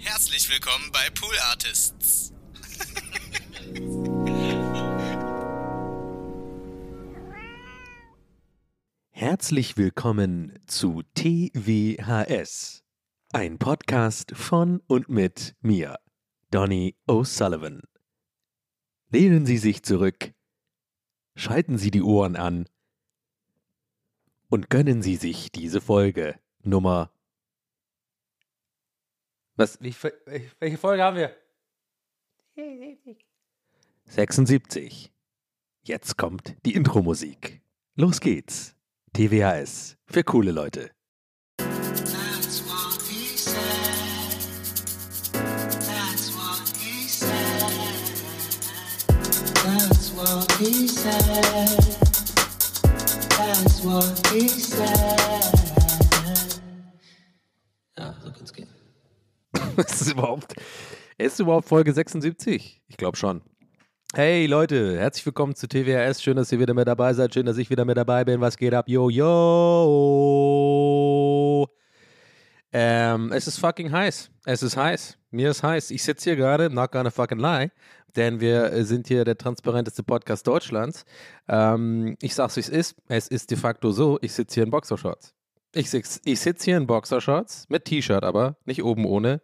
Herzlich willkommen bei Pool Artists. Herzlich willkommen zu TWHS, ein Podcast von und mit mir, Donny O'Sullivan. Lehnen Sie sich zurück, schalten Sie die Ohren an und gönnen Sie sich diese Folge Nummer. Was, wie, welche Folge haben wir? 76. Jetzt kommt die Intro-Musik. Los geht's. TWHS für coole Leute. That's what he said. ist es überhaupt, ist überhaupt Folge 76? Ich glaube schon. Hey Leute, herzlich willkommen zu TWRS. Schön, dass ihr wieder mit dabei seid. Schön, dass ich wieder mit dabei bin. Was geht ab? Yo, yo. Ähm, es ist fucking heiß. Es ist heiß. Mir ist heiß. Ich sitze hier gerade, not gonna fucking lie, denn wir sind hier der transparenteste Podcast Deutschlands. Ähm, ich sag's, wie es ist. Es ist de facto so, ich sitze hier in Boxershorts. Ich sitze ich sitz hier in Boxershorts, mit T-Shirt aber, nicht oben ohne.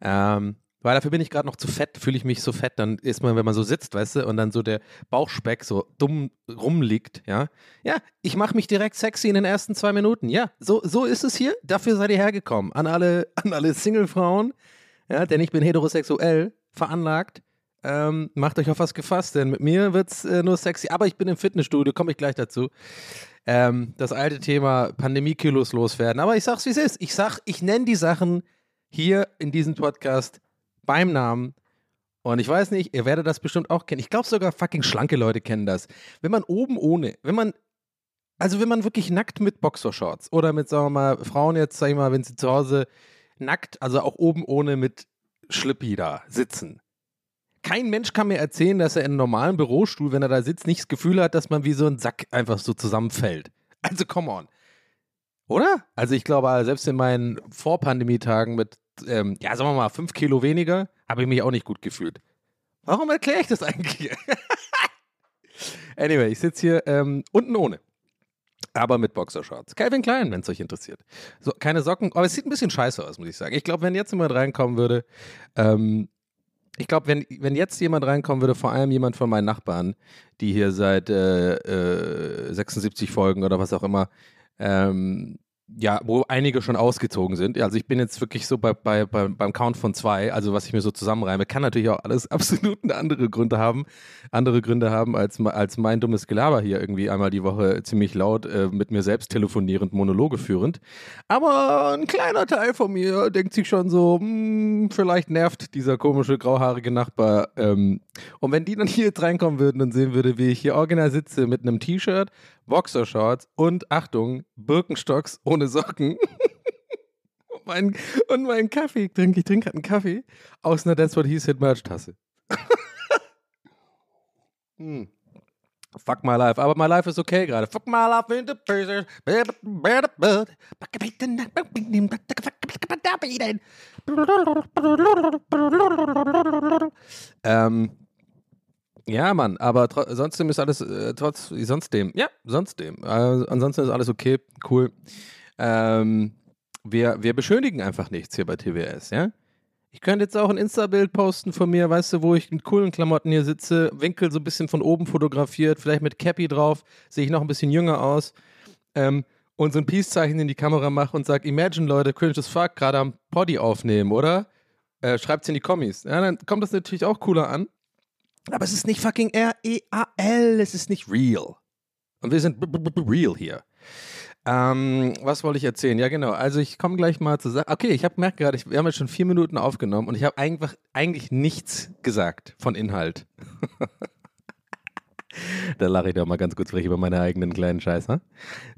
Ähm, weil dafür bin ich gerade noch zu fett, fühle ich mich so fett. Dann ist man, wenn man so sitzt, weißt du, und dann so der Bauchspeck so dumm rumliegt, ja. Ja, ich mache mich direkt sexy in den ersten zwei Minuten. Ja, so, so ist es hier. Dafür seid ihr hergekommen. An alle, an alle Single-Frauen, ja, denn ich bin heterosexuell veranlagt. Ähm, macht euch auf was gefasst, denn mit mir wird's äh, nur sexy. Aber ich bin im Fitnessstudio, komme ich gleich dazu. Ähm, das alte Thema Pandemie-Kilos loswerden. Aber ich sag's, wie es ist. Ich sag, ich nenne die Sachen hier in diesem Podcast beim Namen. Und ich weiß nicht, ihr werdet das bestimmt auch kennen. Ich glaube sogar fucking schlanke Leute kennen das. Wenn man oben ohne, wenn man, also wenn man wirklich nackt mit Boxershorts oder mit, sagen wir mal, Frauen jetzt, sag ich mal, wenn sie zu Hause nackt, also auch oben ohne mit Schlippi da sitzen. Kein Mensch kann mir erzählen, dass er in einem normalen Bürostuhl, wenn er da sitzt, nicht das Gefühl hat, dass man wie so ein Sack einfach so zusammenfällt. Also come on. Oder? Also ich glaube, selbst in meinen Vorpandemietagen mit, ähm, ja, sagen wir mal, fünf Kilo weniger, habe ich mich auch nicht gut gefühlt. Warum erkläre ich das eigentlich? anyway, ich sitze hier ähm, unten ohne. Aber mit Boxershorts. Calvin Klein, wenn es euch interessiert. So, keine Socken, aber es sieht ein bisschen scheiße aus, muss ich sagen. Ich glaube, wenn jetzt jemand reinkommen würde, ähm, ich glaube, wenn, wenn jetzt jemand reinkommen würde, vor allem jemand von meinen Nachbarn, die hier seit äh, äh, 76 Folgen oder was auch immer ähm, ja, wo einige schon ausgezogen sind. Also ich bin jetzt wirklich so bei, bei, bei, beim Count von zwei, also was ich mir so zusammenreime, kann natürlich auch alles absolut andere Gründe haben, andere Gründe haben als, als mein dummes Gelaber hier irgendwie einmal die Woche ziemlich laut äh, mit mir selbst telefonierend, Monologe führend. Aber ein kleiner Teil von mir denkt sich schon so, hm, vielleicht nervt dieser komische grauhaarige Nachbar. Ähm, und wenn die dann hier jetzt reinkommen würden und sehen würde, wie ich hier original sitze mit einem T-Shirt, Boxershorts und Achtung, Birkenstocks ohne Socken. und, mein, meinen Kaffee trinke. Ich trinke gerade einen Kaffee aus einer That's What He Said Merch-Tasse. hm. Fuck my life. Aber my life is okay gerade. Fuck my life in the pieces. Ähm, ja, Mann, aber trotzdem ist alles, äh, trotz, sonst dem, ja, sonst dem. Äh, ansonsten ist alles okay, cool. Ähm, wir, wir beschönigen einfach nichts hier bei TWS, ja? Ich könnte jetzt auch ein Insta-Bild posten von mir, weißt du, wo ich in coolen Klamotten hier sitze, Winkel so ein bisschen von oben fotografiert, vielleicht mit Cappy drauf, sehe ich noch ein bisschen jünger aus. Ähm, und so ein Peace-Zeichen in die Kamera mache und sage, Imagine, Leute, cringe as fuck, gerade am Poddy aufnehmen, oder? Äh, schreibt's in die Kommis. Ja, dann kommt das natürlich auch cooler an. Aber es ist nicht fucking R-E-A-L, es ist nicht real. Und wir sind real hier. Ähm, was wollte ich erzählen? Ja, genau. Also ich komme gleich mal zu sagen. Okay, ich habe merkt gerade, wir haben jetzt schon vier Minuten aufgenommen und ich habe einfach eigentlich nichts gesagt von Inhalt. da lache ich doch mal ganz kurz frech über meine eigenen kleinen Scheiße.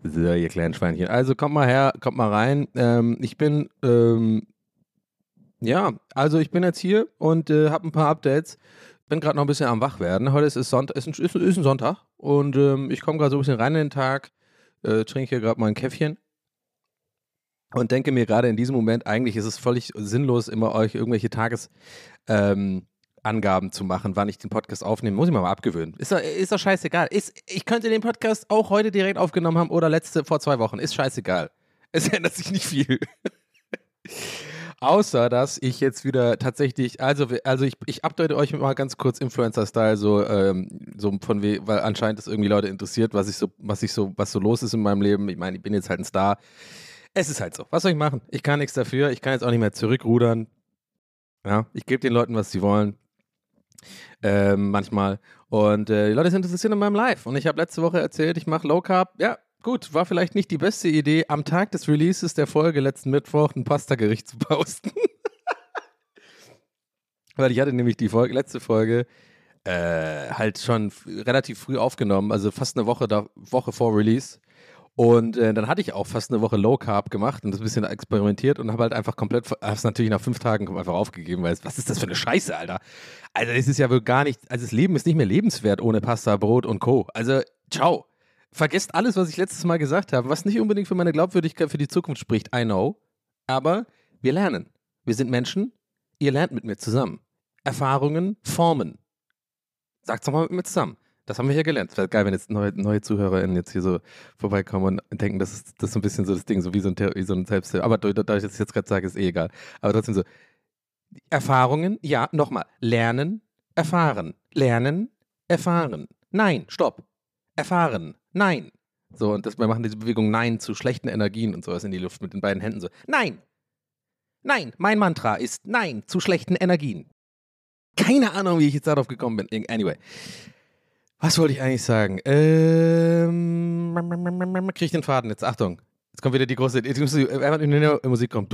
So, ihr kleinen Schweinchen. Also kommt mal her, kommt mal rein. Ähm, ich bin, ähm, ja, also ich bin jetzt hier und äh, habe ein paar Updates bin gerade noch ein bisschen am Wachwerden. Heute ist, es Sonntag, ist, ein, ist, ein Sonntag und ähm, ich komme gerade so ein bisschen rein in den Tag, äh, trinke hier gerade mal ein Käffchen. und denke mir gerade in diesem Moment, eigentlich ist es völlig sinnlos, immer euch irgendwelche Tagesangaben ähm, zu machen, wann ich den Podcast aufnehme. Muss ich mir mal abgewöhnen. Ist doch, ist doch scheißegal. Ist, ich könnte den Podcast auch heute direkt aufgenommen haben oder letzte vor zwei Wochen. Ist scheißegal. Es ändert sich nicht viel. Außer, dass ich jetzt wieder tatsächlich, also, also ich, ich update euch mal ganz kurz Influencer-Style, so, ähm, so von we weil anscheinend es irgendwie Leute interessiert, was ich so, was ich so, was so los ist in meinem Leben. Ich meine, ich bin jetzt halt ein Star. Es ist halt so. Was soll ich machen? Ich kann nichts dafür. Ich kann jetzt auch nicht mehr zurückrudern. Ja, ich gebe den Leuten, was sie wollen. Ähm, manchmal. Und äh, die Leute sind interessiert an meinem Live. Und ich habe letzte Woche erzählt, ich mache Low Carb. Ja, gut, war vielleicht nicht die beste Idee, am Tag des Releases der Folge letzten Mittwoch ein Pasta-Gericht zu posten. Weil ich hatte nämlich die Folge, letzte Folge äh, halt schon relativ früh aufgenommen, also fast eine Woche, da, Woche vor Release. Und äh, dann hatte ich auch fast eine Woche Low Carb gemacht und das ein bisschen experimentiert und habe halt einfach komplett, habe es natürlich nach fünf Tagen einfach aufgegeben, weil was ist das für eine Scheiße, Alter? Also es ist ja wohl gar nicht, also das Leben ist nicht mehr lebenswert ohne Pasta, Brot und Co. Also ciao. Vergesst alles, was ich letztes Mal gesagt habe, was nicht unbedingt für meine Glaubwürdigkeit für die Zukunft spricht. I know. Aber wir lernen. Wir sind Menschen. Ihr lernt mit mir zusammen. Erfahrungen formen. Sagt's doch mal mit mir zusammen. Das haben wir hier gelernt. Es wäre geil, wenn jetzt neue, neue ZuhörerInnen jetzt hier so vorbeikommen und denken, das ist, das ist so ein bisschen so das Ding, so wie so ein, wie so ein Selbst. Aber da ich das jetzt gerade sage, ist eh egal. Aber trotzdem so. Erfahrungen, ja, nochmal. Lernen, erfahren. Lernen, erfahren. Nein, stopp. Erfahren. Nein. So, und das, wir machen diese Bewegung Nein zu schlechten Energien und sowas in die Luft mit den beiden Händen so. Nein. Nein. Mein Mantra ist Nein zu schlechten Energien. Keine Ahnung, wie ich jetzt darauf gekommen bin. Anyway. Was wollte ich eigentlich sagen? Ähm, krieg ich den Faden jetzt? Achtung. Jetzt kommt wieder die große, jetzt muss einfach in der Musik dum.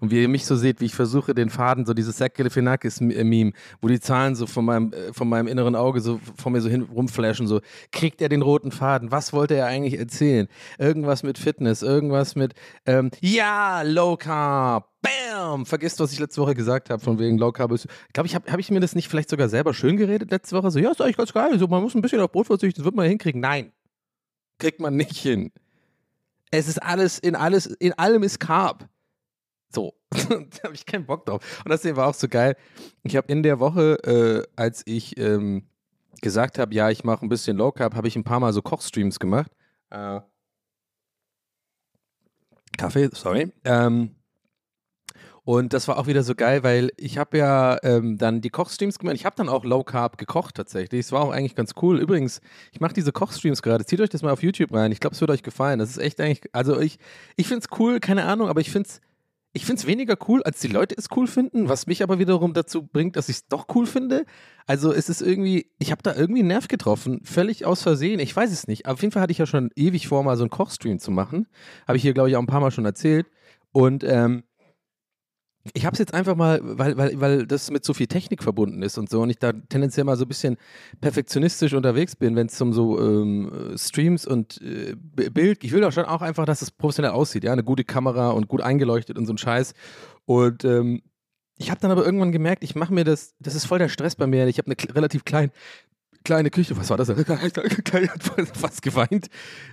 Und wie ihr mich so seht, wie ich versuche, den Faden, so dieses Zach Galifianakis-Meme, wo die Zahlen so von meinem, äh, von meinem inneren Auge so von mir so hin rumflashen, so, kriegt er den roten Faden? Was wollte er eigentlich erzählen? Irgendwas mit Fitness, irgendwas mit, ähm, ja, Low Carb, bam! Vergisst, was ich letzte Woche gesagt habe, von wegen Low Carb. Ich glaube, ich habe hab ich mir das nicht vielleicht sogar selber schön geredet letzte Woche? So, ja, ist eigentlich ganz geil, so, man muss ein bisschen auf Brot verzichten, das wird man hinkriegen. Nein, kriegt man nicht hin. Es ist alles, in alles, in allem ist Carb. So, da habe ich keinen Bock drauf. Und das war auch so geil. Ich habe in der Woche, äh, als ich ähm, gesagt habe, ja, ich mache ein bisschen Low Carb, habe ich ein paar Mal so Kochstreams gemacht. Äh, Kaffee, sorry. Ähm, und das war auch wieder so geil, weil ich habe ja ähm, dann die Kochstreams gemacht. Ich habe dann auch Low Carb gekocht tatsächlich. Es war auch eigentlich ganz cool. Übrigens, ich mache diese Kochstreams gerade. Zieht euch das mal auf YouTube rein. Ich glaube, es wird euch gefallen. Das ist echt eigentlich, also ich, ich finde es cool, keine Ahnung, aber ich finde es ich find's weniger cool, als die Leute es cool finden, was mich aber wiederum dazu bringt, dass ich es doch cool finde. Also es ist irgendwie, ich habe da irgendwie einen Nerv getroffen, völlig aus Versehen. Ich weiß es nicht. Auf jeden Fall hatte ich ja schon ewig vor, mal so einen Kochstream zu machen. Habe ich hier, glaube ich, auch ein paar Mal schon erzählt. Und ähm, ich habe es jetzt einfach mal, weil, weil, weil das mit so viel Technik verbunden ist und so und ich da tendenziell mal so ein bisschen perfektionistisch unterwegs bin, wenn es um so ähm, Streams und äh, Bild, ich will doch schon auch einfach, dass es professionell aussieht, ja, eine gute Kamera und gut eingeleuchtet und so ein Scheiß. Und ähm, ich habe dann aber irgendwann gemerkt, ich mache mir das, das ist voll der Stress bei mir, ich habe eine relativ klein, kleine Küche, was war das? Ich hat fast geweint,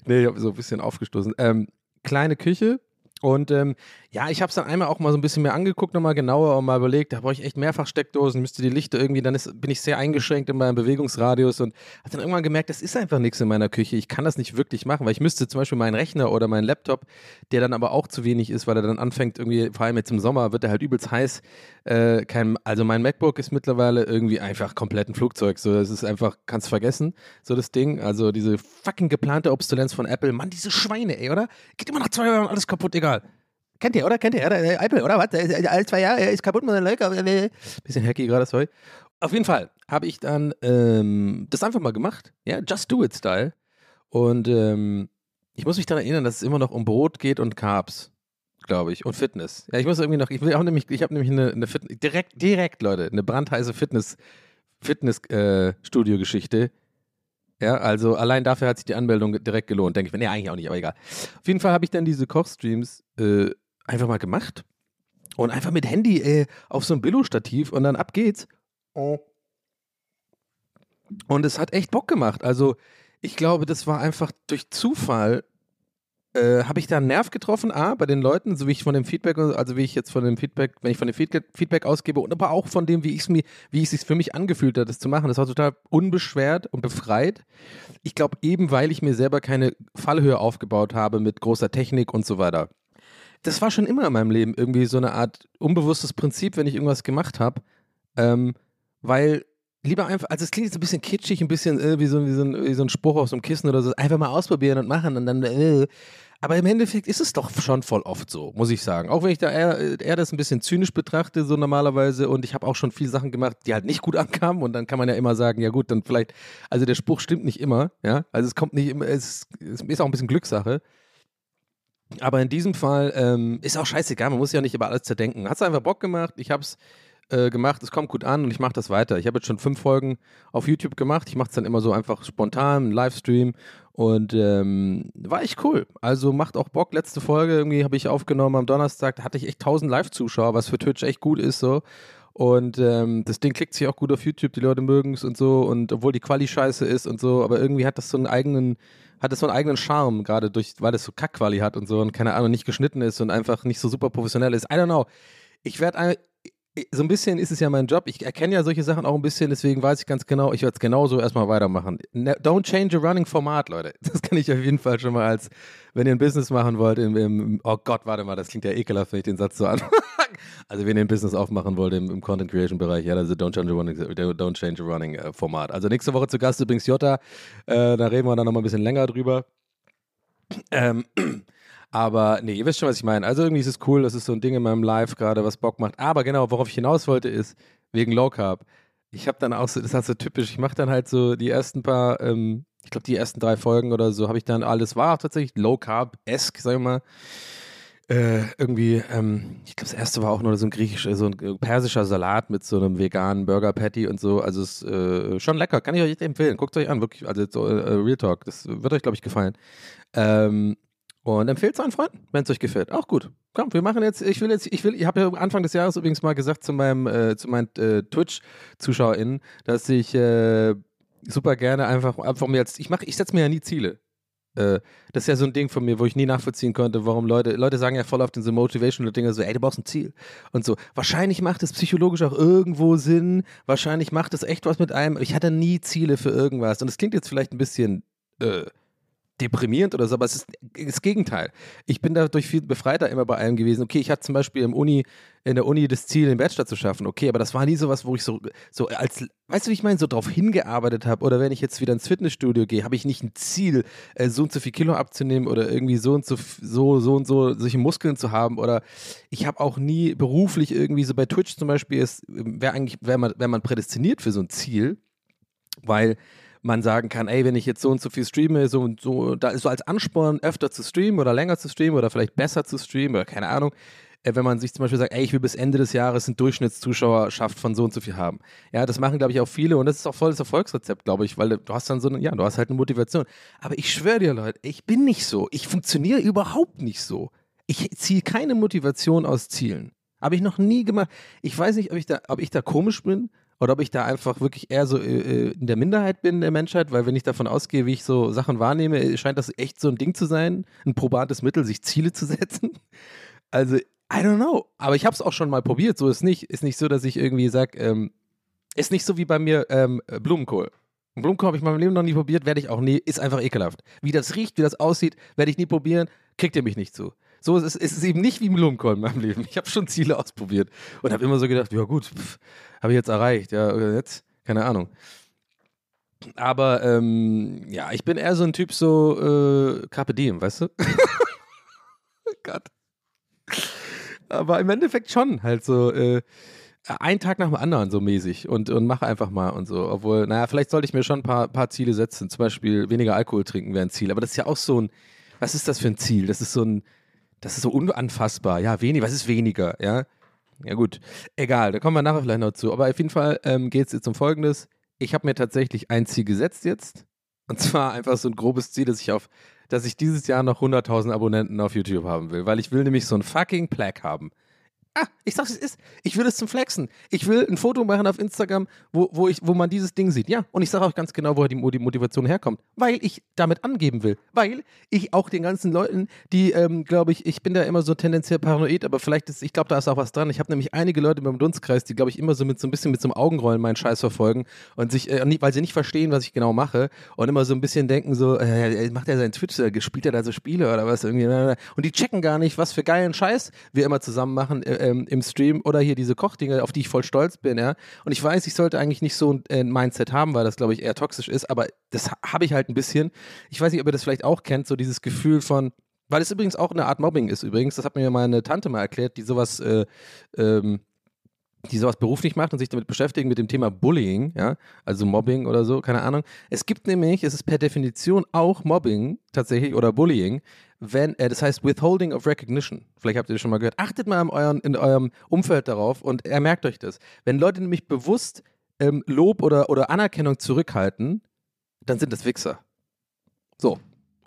nee, ich habe so ein bisschen aufgestoßen, ähm, kleine Küche und ähm, ja, ich habe es dann einmal auch mal so ein bisschen mehr angeguckt, nochmal genauer und mal überlegt, da brauche ich echt mehrfach Steckdosen, müsste die Lichter irgendwie, dann ist, bin ich sehr eingeschränkt in meinem Bewegungsradius und habe dann irgendwann gemerkt, das ist einfach nichts in meiner Küche. Ich kann das nicht wirklich machen, weil ich müsste zum Beispiel meinen Rechner oder meinen Laptop, der dann aber auch zu wenig ist, weil er dann anfängt, irgendwie, vor allem jetzt im Sommer, wird er halt übelst heiß. Äh, kein, also mein MacBook ist mittlerweile irgendwie einfach komplett ein Flugzeug. So, das ist einfach, kannst vergessen, so das Ding. Also diese fucking geplante Obsolenz von Apple. Mann, diese Schweine, ey, oder? Geht immer nach zwei Jahren alles kaputt, egal. Kennt ihr, oder? Kennt ihr, oder? Äh, Apple, oder? Was? Äh, Alle zwei Jahre äh, ist kaputt, man äh, Bisschen hacky gerade, sorry. Auf jeden Fall habe ich dann ähm, das einfach mal gemacht. Ja, Just Do It Style. Und ähm, ich muss mich daran erinnern, dass es immer noch um Brot geht und Carbs, glaube ich, und Fitness. Ja, ich muss irgendwie noch, ich will auch nämlich, ich habe nämlich eine, eine Fitness, direkt, direkt, Leute, eine brandheiße Fitness, Fitness-Studio-Geschichte. ja, also allein dafür hat sich die Anmeldung direkt gelohnt, denke ich. mir. Nee, eigentlich auch nicht, aber egal. Auf jeden Fall habe ich dann diese Kochstreams äh, einfach mal gemacht und einfach mit Handy äh, auf so ein Billo-Stativ und dann ab geht's. Und es hat echt Bock gemacht. Also ich glaube, das war einfach durch Zufall äh, habe ich da einen Nerv getroffen, A, bei den Leuten, so wie ich von dem Feedback, also wie ich jetzt von dem Feedback, wenn ich von dem Feedback, Feedback ausgebe und aber auch von dem, wie ich es mir, wie es sich für mich angefühlt hat, das zu machen. Das war total unbeschwert und befreit. Ich glaube, eben weil ich mir selber keine Fallhöhe aufgebaut habe mit großer Technik und so weiter. Das war schon immer in meinem Leben irgendwie so eine Art unbewusstes Prinzip, wenn ich irgendwas gemacht habe. Ähm, weil lieber einfach, also es klingt jetzt ein bisschen kitschig, ein bisschen äh, wie, so, wie, so ein, wie so ein Spruch aus dem Kissen oder so, einfach mal ausprobieren und machen und dann, äh. aber im Endeffekt ist es doch schon voll oft so, muss ich sagen. Auch wenn ich da eher, eher das ein bisschen zynisch betrachte, so normalerweise und ich habe auch schon viele Sachen gemacht, die halt nicht gut ankamen und dann kann man ja immer sagen, ja gut, dann vielleicht, also der Spruch stimmt nicht immer, ja, also es kommt nicht immer, es ist auch ein bisschen Glückssache. Aber in diesem Fall ähm, ist auch scheißegal, man muss ja nicht über alles zerdenken. Hat es einfach Bock gemacht, ich habe es äh, gemacht, es kommt gut an und ich mache das weiter. Ich habe jetzt schon fünf Folgen auf YouTube gemacht. Ich mache es dann immer so einfach spontan, Livestream und ähm, war echt cool. Also macht auch Bock. Letzte Folge irgendwie habe ich aufgenommen am Donnerstag, da hatte ich echt 1000 Live-Zuschauer, was für Twitch echt gut ist so. Und ähm, das Ding klickt sich auch gut auf YouTube, die Leute mögen es und so. Und obwohl die Quali scheiße ist und so, aber irgendwie hat das so einen eigenen, hat das so einen eigenen Charme, gerade durch, weil es so Kack-Quali hat und so und keine Ahnung, nicht geschnitten ist und einfach nicht so super professionell ist. I don't know. Ich werde so ein bisschen ist es ja mein Job. Ich erkenne ja solche Sachen auch ein bisschen, deswegen weiß ich ganz genau, ich werde es genauso erstmal weitermachen. Ne, don't change a running Format, Leute. Das kann ich auf jeden Fall schon mal als, wenn ihr ein Business machen wollt, im, im oh Gott, warte mal, das klingt ja ekelhaft, wenn ich den Satz so an. also, wenn ihr ein Business aufmachen wollt im, im Content Creation Bereich, ja, also don't change a running, don't change a running uh, Format. Also, nächste Woche zu Gast übrigens Jota. Äh, da reden wir dann nochmal ein bisschen länger drüber. Ähm, aber nee, ihr wisst schon, was ich meine. Also irgendwie ist es cool, das ist so ein Ding in meinem Live gerade, was Bock macht. Aber genau, worauf ich hinaus wollte, ist wegen Low Carb. Ich habe dann auch so, das ist so typisch, ich mache dann halt so die ersten paar, ähm, ich glaube die ersten drei Folgen oder so, habe ich dann alles, war tatsächlich Low Carb-esque, sag ich mal. Äh, irgendwie, ähm, ich glaube, das erste war auch nur so ein griechischer, so ein persischer Salat mit so einem veganen Burger Patty und so. Also es ist äh, schon lecker, kann ich euch empfehlen. Guckt euch an, wirklich, also so, äh, Real Talk, das wird euch, glaube ich, gefallen. Ähm, und empfehlt es einen Freunden, wenn es euch gefällt. Auch gut. Komm, wir machen jetzt, ich will jetzt, ich will, ich habe ja Anfang des Jahres übrigens mal gesagt zu meinem, äh, zu meinen äh, Twitch-ZuschauerInnen, dass ich äh, super gerne einfach, einfach mir jetzt, ich mache, ich setze mir ja nie Ziele. Äh, das ist ja so ein Ding von mir, wo ich nie nachvollziehen konnte, warum Leute, Leute sagen ja voll auf den so motivational Dinge so, ey, du brauchst ein Ziel. Und so, wahrscheinlich macht es psychologisch auch irgendwo Sinn, wahrscheinlich macht es echt was mit einem. Ich hatte nie Ziele für irgendwas. Und es klingt jetzt vielleicht ein bisschen, äh, deprimierend oder so, aber es ist das Gegenteil. Ich bin dadurch viel befreiter immer bei allem gewesen. Okay, ich hatte zum Beispiel im Uni, in der Uni das Ziel, den Bachelor zu schaffen. Okay, aber das war nie so was, wo ich so, so als, weißt du, wie ich meine, so drauf hingearbeitet habe. Oder wenn ich jetzt wieder ins Fitnessstudio gehe, habe ich nicht ein Ziel, äh, so und so viel Kilo abzunehmen oder irgendwie so und so, so, so und so solche Muskeln zu haben. Oder ich habe auch nie beruflich irgendwie so bei Twitch zum Beispiel ist, wäre eigentlich, wäre man, wär man prädestiniert für so ein Ziel, weil man sagen kann, ey, wenn ich jetzt so und so viel streame, so und so, da ist so als Ansporn, öfter zu streamen oder länger zu streamen oder vielleicht besser zu streamen oder keine Ahnung, äh, wenn man sich zum Beispiel sagt, ey, ich will bis Ende des Jahres einen Durchschnittszuschauerschaft von so und so viel haben. Ja, das machen, glaube ich, auch viele und das ist auch voll das Erfolgsrezept, glaube ich, weil du hast dann so eine, ja, du hast halt eine Motivation. Aber ich schwöre dir, Leute, ich bin nicht so. Ich funktioniere überhaupt nicht so. Ich ziehe keine Motivation aus Zielen. Habe ich noch nie gemacht. Ich weiß nicht, ob ich da, ob ich da komisch bin oder ob ich da einfach wirklich eher so äh, in der Minderheit bin der Menschheit, weil wenn ich davon ausgehe, wie ich so Sachen wahrnehme, äh, scheint das echt so ein Ding zu sein, ein probates Mittel, sich Ziele zu setzen. Also, I don't know. Aber ich habe es auch schon mal probiert. So ist nicht. Ist nicht so, dass ich irgendwie sage, ähm, ist nicht so wie bei mir ähm, Blumenkohl. Blumenkohl habe ich in meinem Leben noch nie probiert, werde ich auch nie, ist einfach ekelhaft. Wie das riecht, wie das aussieht, werde ich nie probieren, kriegt ihr mich nicht zu. So ist es, ist eben nicht wie im Blumenkohl in meinem Leben. Ich habe schon Ziele ausprobiert und habe immer so gedacht, ja gut, habe ich jetzt erreicht. Ja, jetzt, keine Ahnung. Aber ähm, ja, ich bin eher so ein Typ so äh, Carpe Diem, weißt du? Gott. Aber im Endeffekt schon halt so äh, ein Tag nach dem anderen so mäßig und, und mache einfach mal und so. Obwohl, naja, vielleicht sollte ich mir schon ein paar, paar Ziele setzen. Zum Beispiel weniger Alkohol trinken wäre ein Ziel. Aber das ist ja auch so ein, was ist das für ein Ziel? Das ist so ein, das ist so unanfassbar. Ja, weniger, was ist weniger? Ja, ja gut, egal, da kommen wir nachher vielleicht noch zu. Aber auf jeden Fall ähm, geht es jetzt um Folgendes. Ich habe mir tatsächlich ein Ziel gesetzt jetzt. Und zwar einfach so ein grobes Ziel, dass ich auf, dass ich dieses Jahr noch 100.000 Abonnenten auf YouTube haben will. Weil ich will nämlich so ein fucking Plaque haben. Ah, ich sag's, es ist. Ich will es zum Flexen. Ich will ein Foto machen auf Instagram, wo, wo, ich, wo man dieses Ding sieht. Ja, und ich sage auch ganz genau, woher die, die Motivation herkommt. Weil ich damit angeben will. Weil ich auch den ganzen Leuten, die, ähm, glaube ich, ich bin da immer so tendenziell paranoid, aber vielleicht ist, ich glaube, da ist auch was dran. Ich habe nämlich einige Leute beim Dunstkreis, die, glaube ich, immer so mit so ein bisschen mit so einem Augenrollen meinen Scheiß verfolgen und sich, äh, weil sie nicht verstehen, was ich genau mache und immer so ein bisschen denken, so, äh, macht er seinen Twitch, äh, spielt er da so Spiele oder was irgendwie. Und die checken gar nicht, was für geilen Scheiß wir immer zusammen machen äh, ähm, im Stream oder hier diese Kochdinge, auf die ich voll stolz bin, ja. Und ich weiß, ich sollte eigentlich nicht so ein äh, Mindset haben, weil das, glaube ich, eher toxisch ist, aber das ha- habe ich halt ein bisschen. Ich weiß nicht, ob ihr das vielleicht auch kennt, so dieses Gefühl von, weil es übrigens auch eine Art Mobbing ist übrigens, das hat mir meine Tante mal erklärt, die sowas, äh, ähm, die sowas beruflich macht und sich damit beschäftigen mit dem Thema Bullying, ja, also Mobbing oder so, keine Ahnung. Es gibt nämlich, es ist per Definition auch Mobbing tatsächlich oder Bullying, wenn, äh, das heißt Withholding of Recognition. Vielleicht habt ihr das schon mal gehört. Achtet mal in, euren, in eurem Umfeld darauf und er merkt euch das. Wenn Leute nämlich bewusst ähm, Lob oder, oder Anerkennung zurückhalten, dann sind das Wichser. So.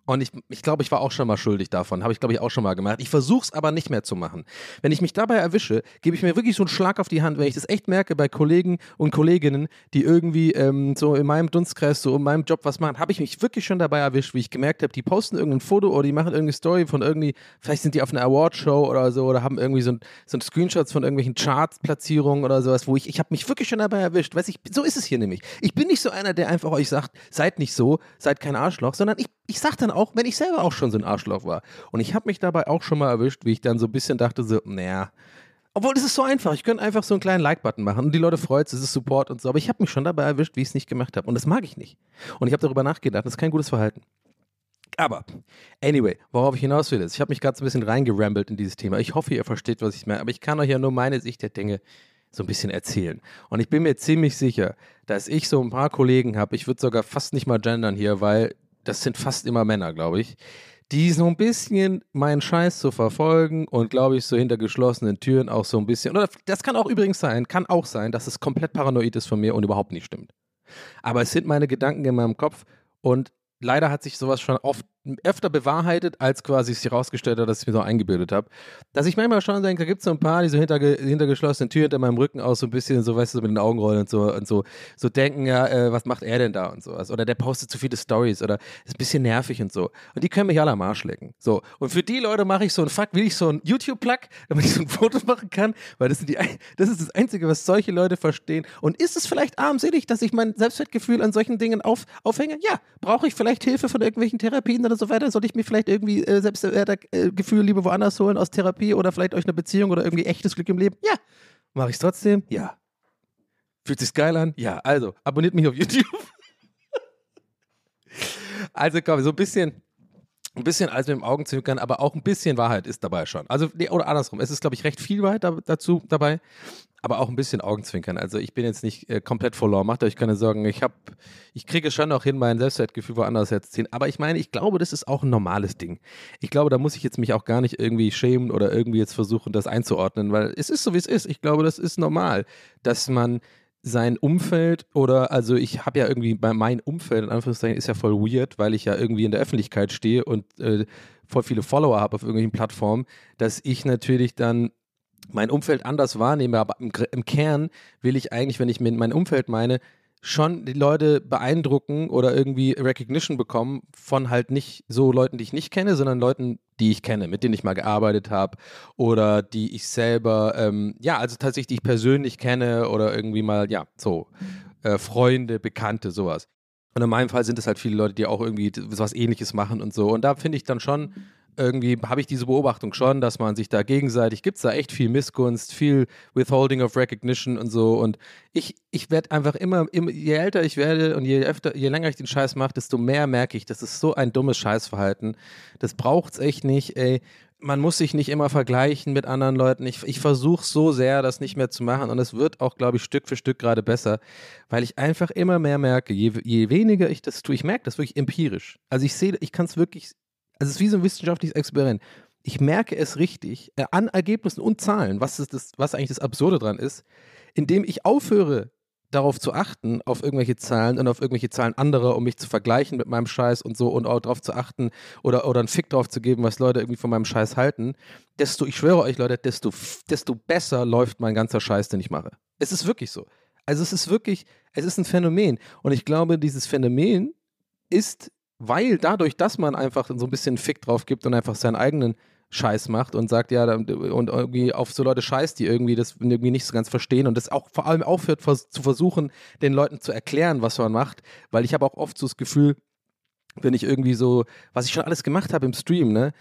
Und ich, ich glaube, ich war auch schon mal schuldig davon. Habe ich, glaube ich, auch schon mal gemacht. Ich versuche es aber nicht mehr zu machen. Wenn ich mich dabei erwische, gebe ich mir wirklich so einen Schlag auf die Hand, wenn ich das echt merke bei Kollegen und Kolleginnen, die irgendwie ähm, so in meinem Dunstkreis, so in meinem Job was machen, habe ich mich wirklich schon dabei erwischt, wie ich gemerkt habe, die posten irgendein Foto oder die machen irgendeine Story von irgendwie, vielleicht sind die auf einer Awardshow oder so oder haben irgendwie so ein, so ein Screenshots von irgendwelchen Charts-Platzierungen oder sowas, wo ich, ich habe mich wirklich schon dabei erwischt. Weiß ich, so ist es hier nämlich. Ich bin nicht so einer, der einfach euch sagt, seid nicht so, seid kein Arschloch, sondern ich, ich sag dann auch, wenn ich selber auch schon so ein Arschloch war. Und ich habe mich dabei auch schon mal erwischt, wie ich dann so ein bisschen dachte, so, naja, obwohl, das ist so einfach. Ich könnte einfach so einen kleinen Like-Button machen und die Leute freut es, es ist Support und so. Aber ich habe mich schon dabei erwischt, wie ich es nicht gemacht habe. Und das mag ich nicht. Und ich habe darüber nachgedacht. Das ist kein gutes Verhalten. Aber, anyway, worauf ich hinaus will, ist, ich habe mich gerade so ein bisschen reingerambelt in dieses Thema. Ich hoffe, ihr versteht, was ich meine. Aber ich kann euch ja nur meine Sicht der Dinge so ein bisschen erzählen. Und ich bin mir ziemlich sicher, dass ich so ein paar Kollegen habe, ich würde sogar fast nicht mal gendern hier, weil das sind fast immer Männer, glaube ich, die so ein bisschen meinen Scheiß zu verfolgen und glaube ich so hinter geschlossenen Türen auch so ein bisschen, oder das kann auch übrigens sein, kann auch sein, dass es komplett paranoid ist von mir und überhaupt nicht stimmt. Aber es sind meine Gedanken in meinem Kopf und leider hat sich sowas schon oft öfter bewahrheitet, als quasi sich herausgestellt hat, dass ich mir so eingebildet habe. Dass ich manchmal schon denke, da gibt es so ein paar, die so hinter, hinter geschlossenen Türen hinter meinem Rücken auch so ein bisschen, so weißt du, so mit den Augenrollen und so und so, so denken, ja, äh, was macht er denn da und sowas. Oder der postet zu viele Stories oder ist ein bisschen nervig und so. Und die können mich alle am Arsch lecken. So. Und für die Leute mache ich so ein Fuck, will ich so ein YouTube-Plug, damit ich so ein Foto machen kann, weil das, die, das ist das Einzige, was solche Leute verstehen. Und ist es vielleicht armselig, dass ich mein Selbstwertgefühl an solchen Dingen auf, aufhänge? Ja. Brauche ich vielleicht Hilfe von irgendwelchen Therapien oder so weiter? Sollte ich mir vielleicht irgendwie äh, Selbstwertgefühl lieber woanders holen aus Therapie oder vielleicht euch eine Beziehung oder irgendwie echtes Glück im Leben? Ja. Mache ich es trotzdem? Ja. Fühlt sich geil an? Ja. Also, abonniert mich auf YouTube. also komm, so ein bisschen, ein bisschen als mit dem Augenzwinkern, aber auch ein bisschen Wahrheit ist dabei schon. Also, nee, oder andersrum. Es ist, glaube ich, recht viel Wahrheit da, dazu dabei, aber auch ein bisschen Augenzwinkern. Also, ich bin jetzt nicht äh, komplett verloren. Macht euch keine Sorgen. Ich habe, ich kriege schon noch hin, mein Selbstwertgefühl woanders herzuziehen. Aber ich meine, ich glaube, das ist auch ein normales Ding. Ich glaube, da muss ich jetzt mich auch gar nicht irgendwie schämen oder irgendwie jetzt versuchen, das einzuordnen, weil es ist so, wie es ist. Ich glaube, das ist normal, dass man sein Umfeld oder also ich habe ja irgendwie bei mein Umfeld in Anführungszeichen ist ja voll weird, weil ich ja irgendwie in der Öffentlichkeit stehe und äh, voll viele Follower habe auf irgendwelchen Plattformen, dass ich natürlich dann mein Umfeld anders wahrnehme, aber im, im Kern will ich eigentlich, wenn ich mit mein Umfeld meine, schon die Leute beeindrucken oder irgendwie Recognition bekommen von halt nicht so Leuten, die ich nicht kenne, sondern Leuten, die ich kenne, mit denen ich mal gearbeitet habe oder die ich selber, ähm, ja, also tatsächlich, die ich persönlich kenne oder irgendwie mal, ja, so äh, Freunde, Bekannte, sowas. Und in meinem Fall sind es halt viele Leute, die auch irgendwie was ähnliches machen und so. Und da finde ich dann schon, irgendwie habe ich diese Beobachtung schon, dass man sich da gegenseitig, gibt es da echt viel Missgunst, viel Withholding of Recognition und so. Und ich, ich werde einfach immer, immer, je älter ich werde und je öfter, je länger ich den Scheiß mache, desto mehr merke ich, das ist so ein dummes Scheißverhalten. Das braucht's echt nicht, ey. Man muss sich nicht immer vergleichen mit anderen Leuten. Ich, ich versuche so sehr, das nicht mehr zu machen. Und es wird auch, glaube ich, Stück für Stück gerade besser, weil ich einfach immer mehr merke, je, je weniger ich das tue, ich merke das wirklich empirisch. Also ich sehe, ich kann es wirklich, also es ist wie so ein wissenschaftliches Experiment. Ich merke es richtig äh, an Ergebnissen und Zahlen, was, ist das, was eigentlich das Absurde dran ist, indem ich aufhöre, darauf zu achten, auf irgendwelche Zahlen und auf irgendwelche Zahlen anderer, um mich zu vergleichen mit meinem Scheiß und so und auch darauf zu achten oder, oder einen Fick drauf zu geben, was Leute irgendwie von meinem Scheiß halten, desto, ich schwöre euch Leute, desto, desto besser läuft mein ganzer Scheiß, den ich mache. Es ist wirklich so. Also es ist wirklich, es ist ein Phänomen. Und ich glaube, dieses Phänomen ist, weil dadurch, dass man einfach so ein bisschen Fick drauf gibt und einfach seinen eigenen Scheiß macht und sagt, ja, und irgendwie auf so Leute scheißt, die irgendwie das irgendwie nicht so ganz verstehen und das auch vor allem aufhört zu versuchen, den Leuten zu erklären, was man macht, weil ich habe auch oft so das Gefühl, wenn ich irgendwie so, was ich schon alles gemacht habe im Stream, ne,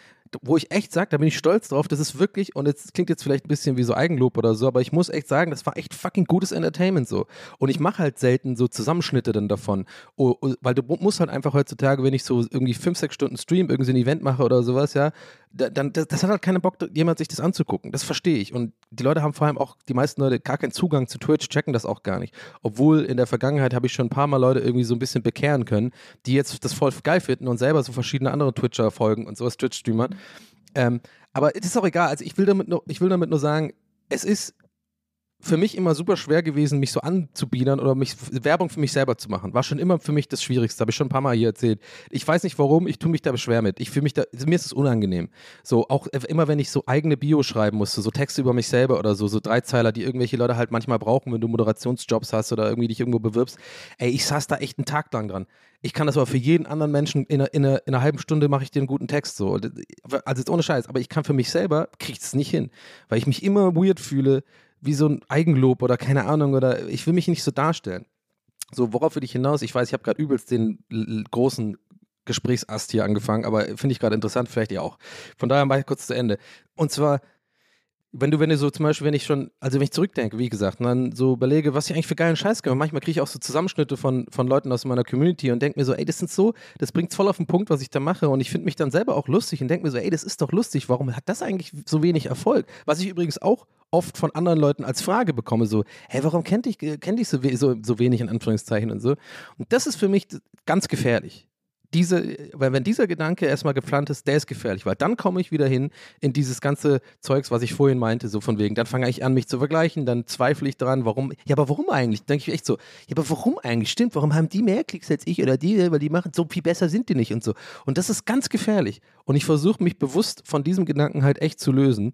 wo ich echt sage, da bin ich stolz drauf, das ist wirklich, und es klingt jetzt vielleicht ein bisschen wie so Eigenlob oder so, aber ich muss echt sagen, das war echt fucking gutes Entertainment so. Und ich mache halt selten so Zusammenschnitte dann davon, oh, oh, weil du mu- musst halt einfach heutzutage, wenn ich so irgendwie fünf, sechs Stunden Stream, irgendwie ein Event mache oder sowas, ja, dann, das, das hat halt keinen Bock, jemand sich das anzugucken. Das verstehe ich. Und die Leute haben vor allem auch, die meisten Leute, gar keinen Zugang zu Twitch, checken das auch gar nicht. Obwohl in der Vergangenheit habe ich schon ein paar Mal Leute irgendwie so ein bisschen bekehren können, die jetzt das voll geil finden und selber so verschiedene andere Twitcher folgen und sowas, Twitch-Streamern. Ähm, aber es ist auch egal. Also ich will damit nur, ich will damit nur sagen, es ist für mich immer super schwer gewesen, mich so anzubiedern oder mich Werbung für mich selber zu machen. War schon immer für mich das Schwierigste, habe ich schon ein paar Mal hier erzählt. Ich weiß nicht warum, ich tue mich da schwer mit. Ich fühle mich da, mir ist es unangenehm. So, auch immer wenn ich so eigene Bio schreiben musste, so Texte über mich selber oder so, so Dreizeiler, die irgendwelche Leute halt manchmal brauchen, wenn du Moderationsjobs hast oder irgendwie dich irgendwo bewirbst. Ey, ich saß da echt einen Tag lang dran. Ich kann das aber für jeden anderen Menschen in einer, in einer, in einer halben Stunde mache ich dir einen guten Text so. Also jetzt ohne Scheiß, aber ich kann für mich selber, kriege es nicht hin, weil ich mich immer weird fühle, wie so ein Eigenlob oder keine Ahnung oder ich will mich nicht so darstellen. So, worauf will ich hinaus? Ich weiß, ich habe gerade übelst den großen Gesprächsast hier angefangen, aber finde ich gerade interessant, vielleicht ihr auch. Von daher mal kurz zu Ende. Und zwar, wenn du, wenn du so zum Beispiel, wenn ich schon, also wenn ich zurückdenke, wie gesagt, und dann so überlege, was ich eigentlich für geilen Scheiß gemacht manchmal kriege ich auch so Zusammenschnitte von, von Leuten aus meiner Community und denke mir so, ey, das sind so, das bringt voll auf den Punkt, was ich da mache und ich finde mich dann selber auch lustig und denke mir so, ey, das ist doch lustig, warum hat das eigentlich so wenig Erfolg? Was ich übrigens auch oft von anderen Leuten als Frage bekomme, so, hey, warum kennt dich, kennt dich so, so, so wenig in Anführungszeichen und so? Und das ist für mich ganz gefährlich diese, weil wenn dieser Gedanke erstmal geplant ist, der ist gefährlich, weil dann komme ich wieder hin in dieses ganze Zeugs, was ich vorhin meinte, so von wegen, dann fange ich an, mich zu vergleichen, dann zweifle ich dran, warum, ja, aber warum eigentlich? Denke ich echt so, ja, aber warum eigentlich? Stimmt, warum haben die mehr Klicks als ich oder die, weil die machen so viel besser sind die nicht und so. Und das ist ganz gefährlich. Und ich versuche mich bewusst von diesem Gedanken halt echt zu lösen.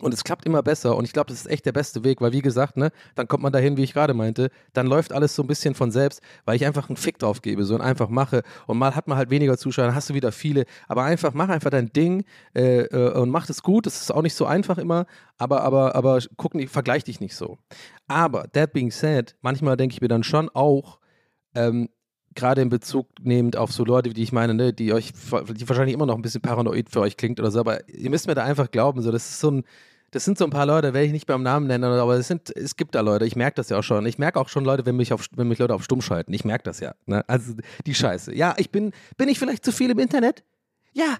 Und es klappt immer besser. Und ich glaube, das ist echt der beste Weg, weil wie gesagt, ne, dann kommt man dahin, wie ich gerade meinte, dann läuft alles so ein bisschen von selbst, weil ich einfach einen Fick drauf gebe, so und einfach mache. Und mal hat man halt weniger Zuschauer, dann hast du wieder viele, aber einfach mach einfach dein Ding äh, äh, und mach das gut, das ist auch nicht so einfach immer, aber aber aber guck nicht, vergleich dich nicht so. Aber that being said, manchmal denke ich mir dann schon auch ähm, gerade in Bezug nehmend auf so Leute, die ich meine, ne, die euch, die wahrscheinlich immer noch ein bisschen paranoid für euch klingt oder so, aber ihr müsst mir da einfach glauben, so, das ist so ein, das sind so ein paar Leute, werde ich nicht beim Namen nennen, aber es sind, es gibt da Leute, ich merke das ja auch schon. Ich merke auch schon Leute, wenn mich, auf, wenn mich Leute auf stumm schalten. Ich merke das ja. Ne? Also die Scheiße. Ja, ich bin, bin ich vielleicht zu viel im Internet? Ja.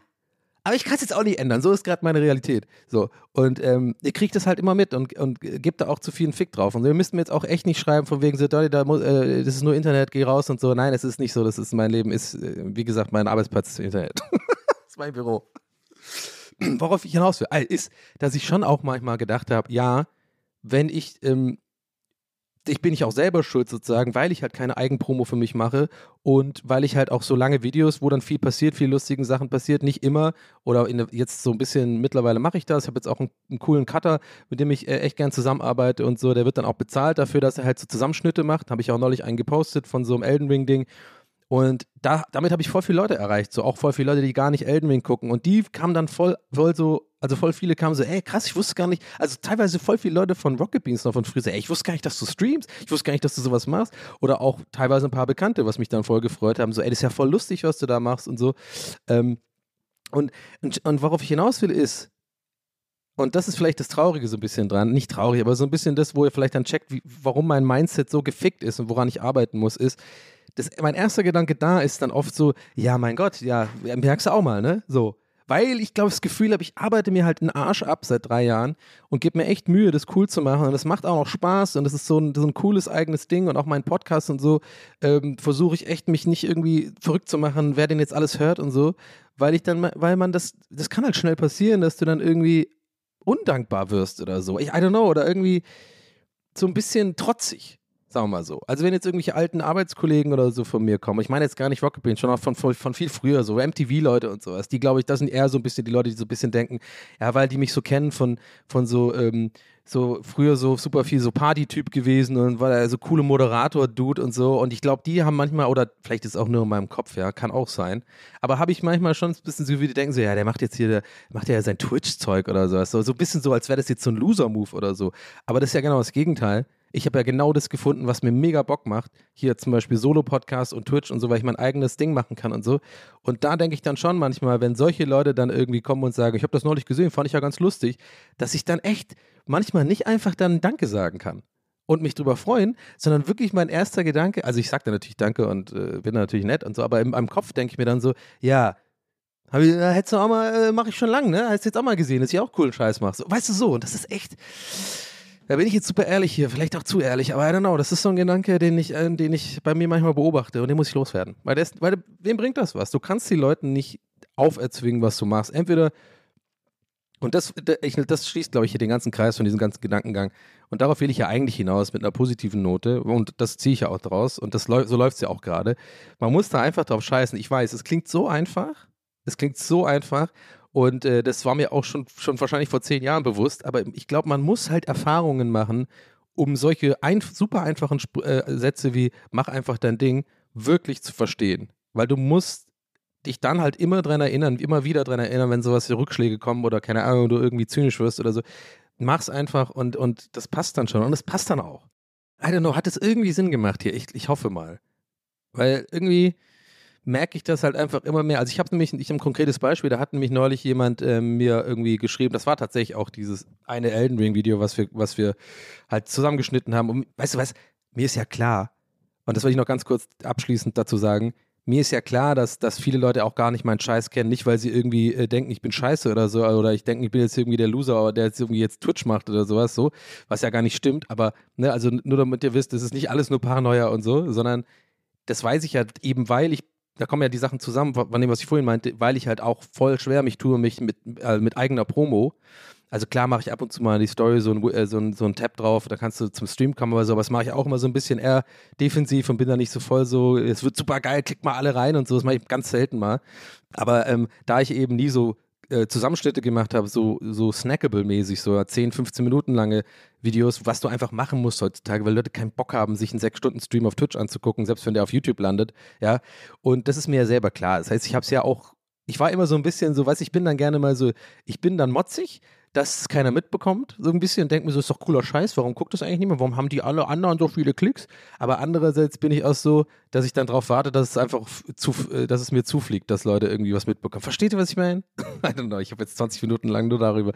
Aber ich kann es jetzt auch nicht ändern. So ist gerade meine Realität. So. Und ähm, ihr kriegt das halt immer mit und, und gebt da auch zu viel Fick drauf. Und wir müssten jetzt auch echt nicht schreiben, von wegen so, Dolly, da muss, äh, das ist nur Internet, geh raus und so. Nein, es ist nicht so. Das ist mein Leben, ist, äh, wie gesagt, mein Arbeitsplatz ist Internet. das ist mein Büro. Worauf ich hinaus will, äh, ist, dass ich schon auch manchmal gedacht habe, ja, wenn ich, ähm, ich bin ich auch selber schuld sozusagen, weil ich halt keine Eigenpromo für mich mache und weil ich halt auch so lange Videos, wo dann viel passiert, viel lustigen Sachen passiert, nicht immer oder in, jetzt so ein bisschen, mittlerweile mache ich das, ich habe jetzt auch einen, einen, coolen Cutter, mit dem ich äh, echt gern zusammenarbeite und so, der wird dann auch bezahlt dafür, dass er halt so Zusammenschnitte macht, habe ich auch neulich einen gepostet von so einem Elden Ring Ding und da, damit habe ich voll viele Leute erreicht, so auch voll viele Leute, die gar nicht Elden Ring gucken. Und die kamen dann voll, voll so, also voll viele kamen so, ey krass, ich wusste gar nicht, also teilweise voll viele Leute von Rocket Beans noch von Frise, ey, ich wusste gar nicht, dass du streamst, ich wusste gar nicht, dass du sowas machst. Oder auch teilweise ein paar Bekannte, was mich dann voll gefreut haben, so, ey, das ist ja voll lustig, was du da machst und so. Ähm, und, und, und worauf ich hinaus will, ist, und das ist vielleicht das Traurige so ein bisschen dran, nicht traurig, aber so ein bisschen das, wo ihr vielleicht dann checkt, wie, warum mein Mindset so gefickt ist und woran ich arbeiten muss, ist, das, mein erster Gedanke da ist dann oft so, ja, mein Gott, ja, merkst du auch mal, ne? So. Weil ich glaube, das Gefühl habe, ich arbeite mir halt einen Arsch ab seit drei Jahren und gebe mir echt Mühe, das cool zu machen. Und das macht auch noch Spaß und das ist so ein, so ein cooles eigenes Ding. Und auch mein Podcast und so ähm, versuche ich echt, mich nicht irgendwie verrückt zu machen, wer den jetzt alles hört und so. Weil ich dann, weil man das, das kann halt schnell passieren, dass du dann irgendwie undankbar wirst oder so. Ich, I don't know, oder irgendwie so ein bisschen trotzig. Sagen wir mal so. Also wenn jetzt irgendwelche alten Arbeitskollegen oder so von mir kommen, ich meine jetzt gar nicht Rocket Beans, schon auch von, von, von viel früher, so MTV-Leute und sowas, die glaube ich, das sind eher so ein bisschen die Leute, die so ein bisschen denken, ja, weil die mich so kennen von, von so, ähm, so früher so super viel so Party-Typ gewesen und war er so coole Moderator-Dude und so. Und ich glaube, die haben manchmal, oder vielleicht ist es auch nur in meinem Kopf, ja, kann auch sein. Aber habe ich manchmal schon ein bisschen so, wie die denken, so, ja, der macht jetzt hier, der macht ja sein Twitch-Zeug oder sowas. So, so ein bisschen so, als wäre das jetzt so ein Loser-Move oder so. Aber das ist ja genau das Gegenteil. Ich habe ja genau das gefunden, was mir mega Bock macht. Hier zum Beispiel Solo-Podcast und Twitch und so, weil ich mein eigenes Ding machen kann und so. Und da denke ich dann schon manchmal, wenn solche Leute dann irgendwie kommen und sagen, ich habe das neulich gesehen, fand ich ja ganz lustig, dass ich dann echt manchmal nicht einfach dann Danke sagen kann und mich drüber freuen, sondern wirklich mein erster Gedanke, also ich sage dann natürlich Danke und äh, bin natürlich nett und so, aber in meinem Kopf denke ich mir dann so, ja, hab ich, äh, hättest du auch mal, äh, mache ich schon lange, ne? Hast du jetzt auch mal gesehen, dass ich auch coolen Scheiß mache. So, weißt du so, und das ist echt, da bin ich jetzt super ehrlich hier, vielleicht auch zu ehrlich, aber I don't know, das ist so ein Gedanke, den ich, äh, den ich bei mir manchmal beobachte und den muss ich loswerden. Weil, das, weil wem bringt das was? Du kannst die Leuten nicht auferzwingen, was du machst. Entweder, und das, ich, das schließt, glaube ich, hier den ganzen Kreis von diesem ganzen Gedankengang. Und darauf will ich ja eigentlich hinaus mit einer positiven Note. Und das ziehe ich ja auch draus. Und das, so läuft es ja auch gerade. Man muss da einfach drauf scheißen. Ich weiß, es klingt so einfach. Es klingt so einfach. Und äh, das war mir auch schon, schon wahrscheinlich vor zehn Jahren bewusst. Aber ich glaube, man muss halt Erfahrungen machen, um solche ein, super einfachen Sp äh, Sätze wie mach einfach dein Ding wirklich zu verstehen. Weil du musst dich dann halt immer dran erinnern, immer wieder dran erinnern, wenn sowas wie Rückschläge kommen oder keine Ahnung, du irgendwie zynisch wirst oder so. Mach's einfach und, und das passt dann schon. Und es passt dann auch. I don't know, hat es irgendwie Sinn gemacht hier? Ich, ich hoffe mal. Weil irgendwie merke ich das halt einfach immer mehr. Also ich habe nämlich, ich habe ein konkretes Beispiel, da hat nämlich neulich jemand äh, mir irgendwie geschrieben, das war tatsächlich auch dieses eine Elden Ring Video, was wir, was wir halt zusammengeschnitten haben. Und weißt du was, mir ist ja klar, und das will ich noch ganz kurz abschließend dazu sagen, mir ist ja klar, dass, dass viele Leute auch gar nicht meinen Scheiß kennen, nicht weil sie irgendwie äh, denken, ich bin scheiße oder so, oder ich denke, ich bin jetzt irgendwie der Loser, der jetzt irgendwie jetzt Twitch macht oder sowas, so, was ja gar nicht stimmt, aber, ne, also nur damit ihr wisst, das ist nicht alles nur Paranoia und so, sondern das weiß ich ja eben, weil ich da kommen ja die Sachen zusammen, von dem, was ich vorhin meinte, weil ich halt auch voll schwer mich tue, mich mit, äh, mit eigener Promo. Also klar mache ich ab und zu mal in die Story so ein, äh, so, ein, so ein Tab drauf, da kannst du zum Stream kommen oder so, aber das mache ich auch immer so ein bisschen eher defensiv und bin da nicht so voll so, es wird super geil, klickt mal alle rein und so, das mache ich ganz selten mal. Aber ähm, da ich eben nie so äh, Zusammenschnitte gemacht habe, so, so snackable-mäßig, so 10, 15 Minuten lange Videos, was du einfach machen musst heutzutage, weil Leute keinen Bock haben, sich einen 6-Stunden-Stream auf Twitch anzugucken, selbst wenn der auf YouTube landet, ja. Und das ist mir ja selber klar. Das heißt, ich habe es ja auch, ich war immer so ein bisschen so, weiß ich bin dann gerne mal so, ich bin dann motzig, dass es keiner mitbekommt, so ein bisschen, denkt mir so, ist doch cooler Scheiß, warum guckt das eigentlich niemand, warum haben die alle anderen so viele Klicks? Aber andererseits bin ich auch so, dass ich dann darauf warte, dass es einfach zu, äh, dass es mir zufliegt, dass Leute irgendwie was mitbekommen. Versteht ihr, was ich meine? I don't know, ich habe jetzt 20 Minuten lang nur darüber.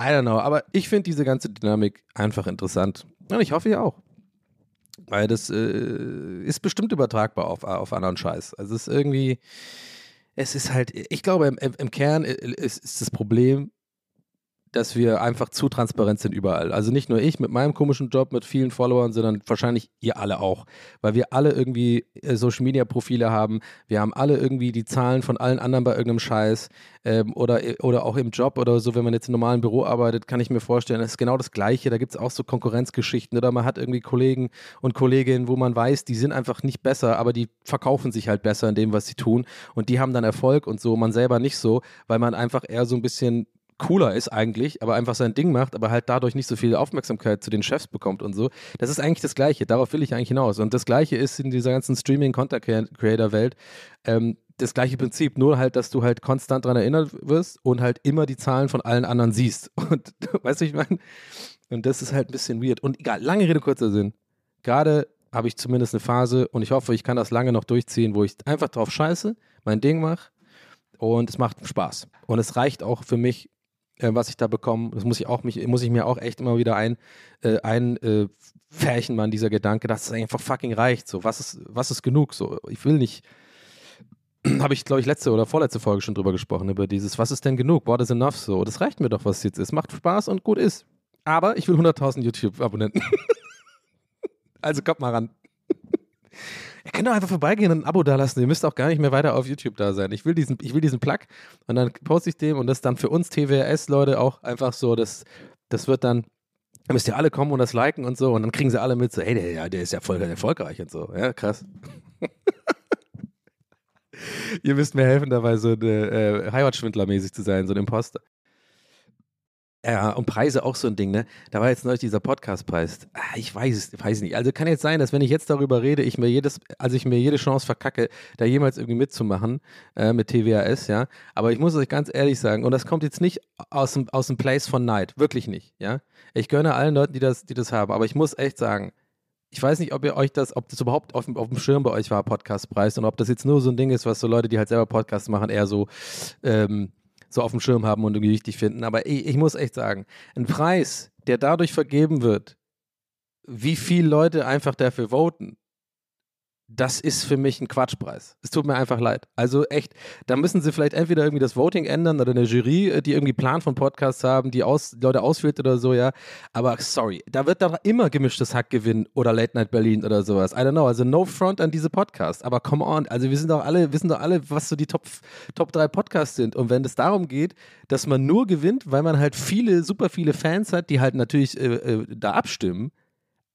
I don't know, aber ich finde diese ganze Dynamik einfach interessant. Und ich hoffe, ihr auch. Weil das äh, ist bestimmt übertragbar auf, auf anderen Scheiß. Also es ist irgendwie, es ist halt, ich glaube, im, im Kern ist, ist das Problem, dass wir einfach zu transparent sind überall. Also nicht nur ich mit meinem komischen Job mit vielen Followern, sondern wahrscheinlich ihr alle auch. Weil wir alle irgendwie äh, Social Media Profile haben. Wir haben alle irgendwie die Zahlen von allen anderen bei irgendeinem Scheiß. Ähm, oder, oder auch im Job oder so, wenn man jetzt im normalen Büro arbeitet, kann ich mir vorstellen, das ist genau das Gleiche. Da gibt es auch so Konkurrenzgeschichten. Oder man hat irgendwie Kollegen und Kolleginnen, wo man weiß, die sind einfach nicht besser, aber die verkaufen sich halt besser in dem, was sie tun. Und die haben dann Erfolg und so, man selber nicht so, weil man einfach eher so ein bisschen cooler ist eigentlich, aber einfach sein Ding macht, aber halt dadurch nicht so viel Aufmerksamkeit zu den Chefs bekommt und so. Das ist eigentlich das Gleiche. Darauf will ich eigentlich hinaus. Und das Gleiche ist in dieser ganzen Streaming-Content-Creator-Welt ähm, das gleiche Prinzip, nur halt, dass du halt konstant daran erinnert wirst und halt immer die Zahlen von allen anderen siehst. Und weißt du, ich meine? Und das ist halt ein bisschen weird. Und egal, lange Rede, kurzer Sinn. Gerade habe ich zumindest eine Phase und ich hoffe, ich kann das lange noch durchziehen, wo ich einfach drauf scheiße, mein Ding mache und es macht Spaß. Und es reicht auch für mich, äh, was ich da bekomme. Das muss ich auch mich, muss ich mir auch echt immer wieder ein, äh, ein äh, färchen, man, dieser Gedanke, dass es einfach fucking reicht. So, was ist, was ist genug? So, ich will nicht. Habe ich, glaube ich, letzte oder vorletzte Folge schon drüber gesprochen, über dieses, was ist denn genug? What is enough? So, das reicht mir doch, was jetzt ist. Macht Spaß und gut ist. Aber ich will 100.000 YouTube-Abonnenten. also kommt mal ran. Ihr könnt doch einfach vorbeigehen und ein Abo dalassen. Ihr müsst auch gar nicht mehr weiter auf YouTube da sein. Ich will diesen, ich will diesen Plug und dann poste ich dem und das dann für uns TWRS-Leute auch einfach so, das, das wird dann Dann müsst ihr alle kommen und das liken und so. Und dann kriegen sie alle mit, so, hey, der, der ist ja voll erfolgreich und so. Ja, krass. ihr müsst mir helfen, dabei so eine äh, Heimatschwindler-mäßig zu sein, so ein Imposter. Ja, und Preise auch so ein Ding, ne? Da war jetzt neulich dieser Podcastpreis. Ah, ich weiß es, weiß nicht. Also kann jetzt sein, dass wenn ich jetzt darüber rede, ich mir jedes, also ich mir jede Chance verkacke, da jemals irgendwie mitzumachen äh, mit TWAS, ja. Aber ich muss euch ganz ehrlich sagen, und das kommt jetzt nicht aus dem, aus dem Place von Neid, wirklich nicht, ja. Ich gönne allen Leuten, die das, die das haben, aber ich muss echt sagen, ich weiß nicht, ob ihr euch das, ob das überhaupt auf, dem- auf dem Schirm bei euch war, Podcastpreis, und ob das jetzt nur so ein Ding ist, was so Leute, die halt selber Podcasts machen, eher so, ähm, so auf dem Schirm haben und irgendwie wichtig finden. Aber ich, ich muss echt sagen, ein Preis, der dadurch vergeben wird, wie viele Leute einfach dafür voten, das ist für mich ein Quatschpreis. Es tut mir einfach leid. Also echt, da müssen sie vielleicht entweder irgendwie das Voting ändern oder eine Jury, äh, die irgendwie Plan von Podcasts haben, die aus, Leute auswählt oder so, ja. Aber sorry, da wird doch immer gemischtes Hack gewinnen oder Late Night Berlin oder sowas. I don't know. Also no front an diese Podcasts. Aber come on, also wir sind doch alle, wissen doch alle, was so die Top, Top 3 Podcasts sind. Und wenn es darum geht, dass man nur gewinnt, weil man halt viele, super viele Fans hat, die halt natürlich äh, äh, da abstimmen,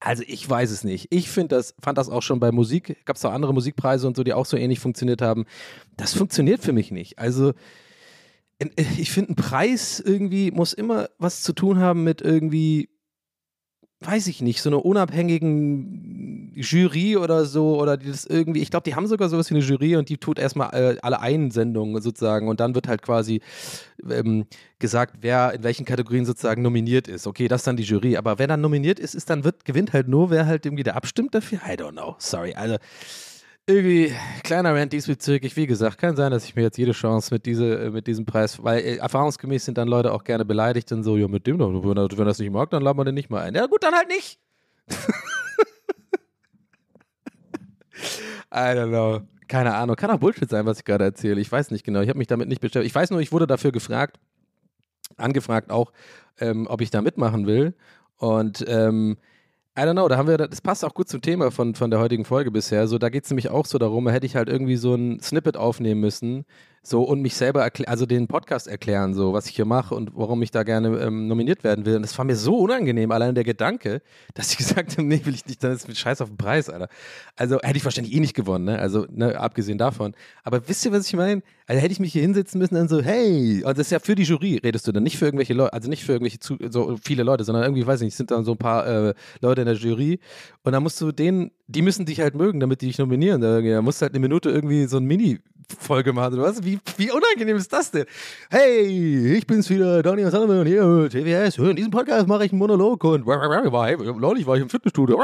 also ich weiß es nicht. Ich finde das, fand das auch schon bei Musik, gab es auch andere Musikpreise und so, die auch so ähnlich funktioniert haben. Das funktioniert für mich nicht. Also ich finde, ein Preis irgendwie muss immer was zu tun haben mit irgendwie, weiß ich nicht, so einer unabhängigen Jury oder so, oder die das irgendwie, ich glaube, die haben sogar sowas wie eine Jury und die tut erstmal äh, alle Einsendungen sozusagen und dann wird halt quasi ähm, gesagt, wer in welchen Kategorien sozusagen nominiert ist. Okay, das ist dann die Jury, aber wer dann nominiert ist, ist dann wird, gewinnt halt nur, wer halt irgendwie da abstimmt dafür. I don't know, sorry. Also irgendwie kleiner Rant diesbezüglich. Wie gesagt, kann sein, dass ich mir jetzt jede Chance mit, diese, äh, mit diesem Preis, weil äh, erfahrungsgemäß sind dann Leute auch gerne beleidigt und so, ja, mit dem, wenn er das nicht mag, dann laden wir den nicht mal ein. Ja, gut, dann halt nicht. I don't know. Keine Ahnung. Kann auch Bullshit sein, was ich gerade erzähle. Ich weiß nicht genau. Ich habe mich damit nicht beschäftigt. Ich weiß nur, ich wurde dafür gefragt, angefragt auch, ähm, ob ich da mitmachen will. Und ähm, I don't know, da haben wir, das passt auch gut zum Thema von, von der heutigen Folge bisher. So, da geht es nämlich auch so darum, da hätte ich halt irgendwie so ein Snippet aufnehmen müssen, so und mich selber erklären, also den Podcast erklären, so was ich hier mache und warum ich da gerne ähm, nominiert werden will. Und das war mir so unangenehm, allein der Gedanke, dass ich gesagt habe, nee, will ich nicht, dann ist mit Scheiß auf den Preis, Alter. Also hätte ich wahrscheinlich eh nicht gewonnen, ne? Also, ne, abgesehen davon. Aber wisst ihr, was ich meine? Also hätte ich mich hier hinsetzen müssen und so, hey, und das ist ja für die Jury, redest du dann, nicht für irgendwelche Leute, also nicht für irgendwelche zu, so viele Leute, sondern irgendwie, weiß ich nicht, sind dann so ein paar äh, Leute in der Jury und dann musst du denen, die müssen dich halt mögen, damit die dich nominieren. Da musst du halt eine Minute irgendwie so ein Mini Folge machen oder was? Wie, wie unangenehm ist das denn? Hey, ich bin's wieder, Daniel Salomon hier, TWS. In diesem Podcast mache ich einen Monolog und neulich war ich im Fitnessstudio.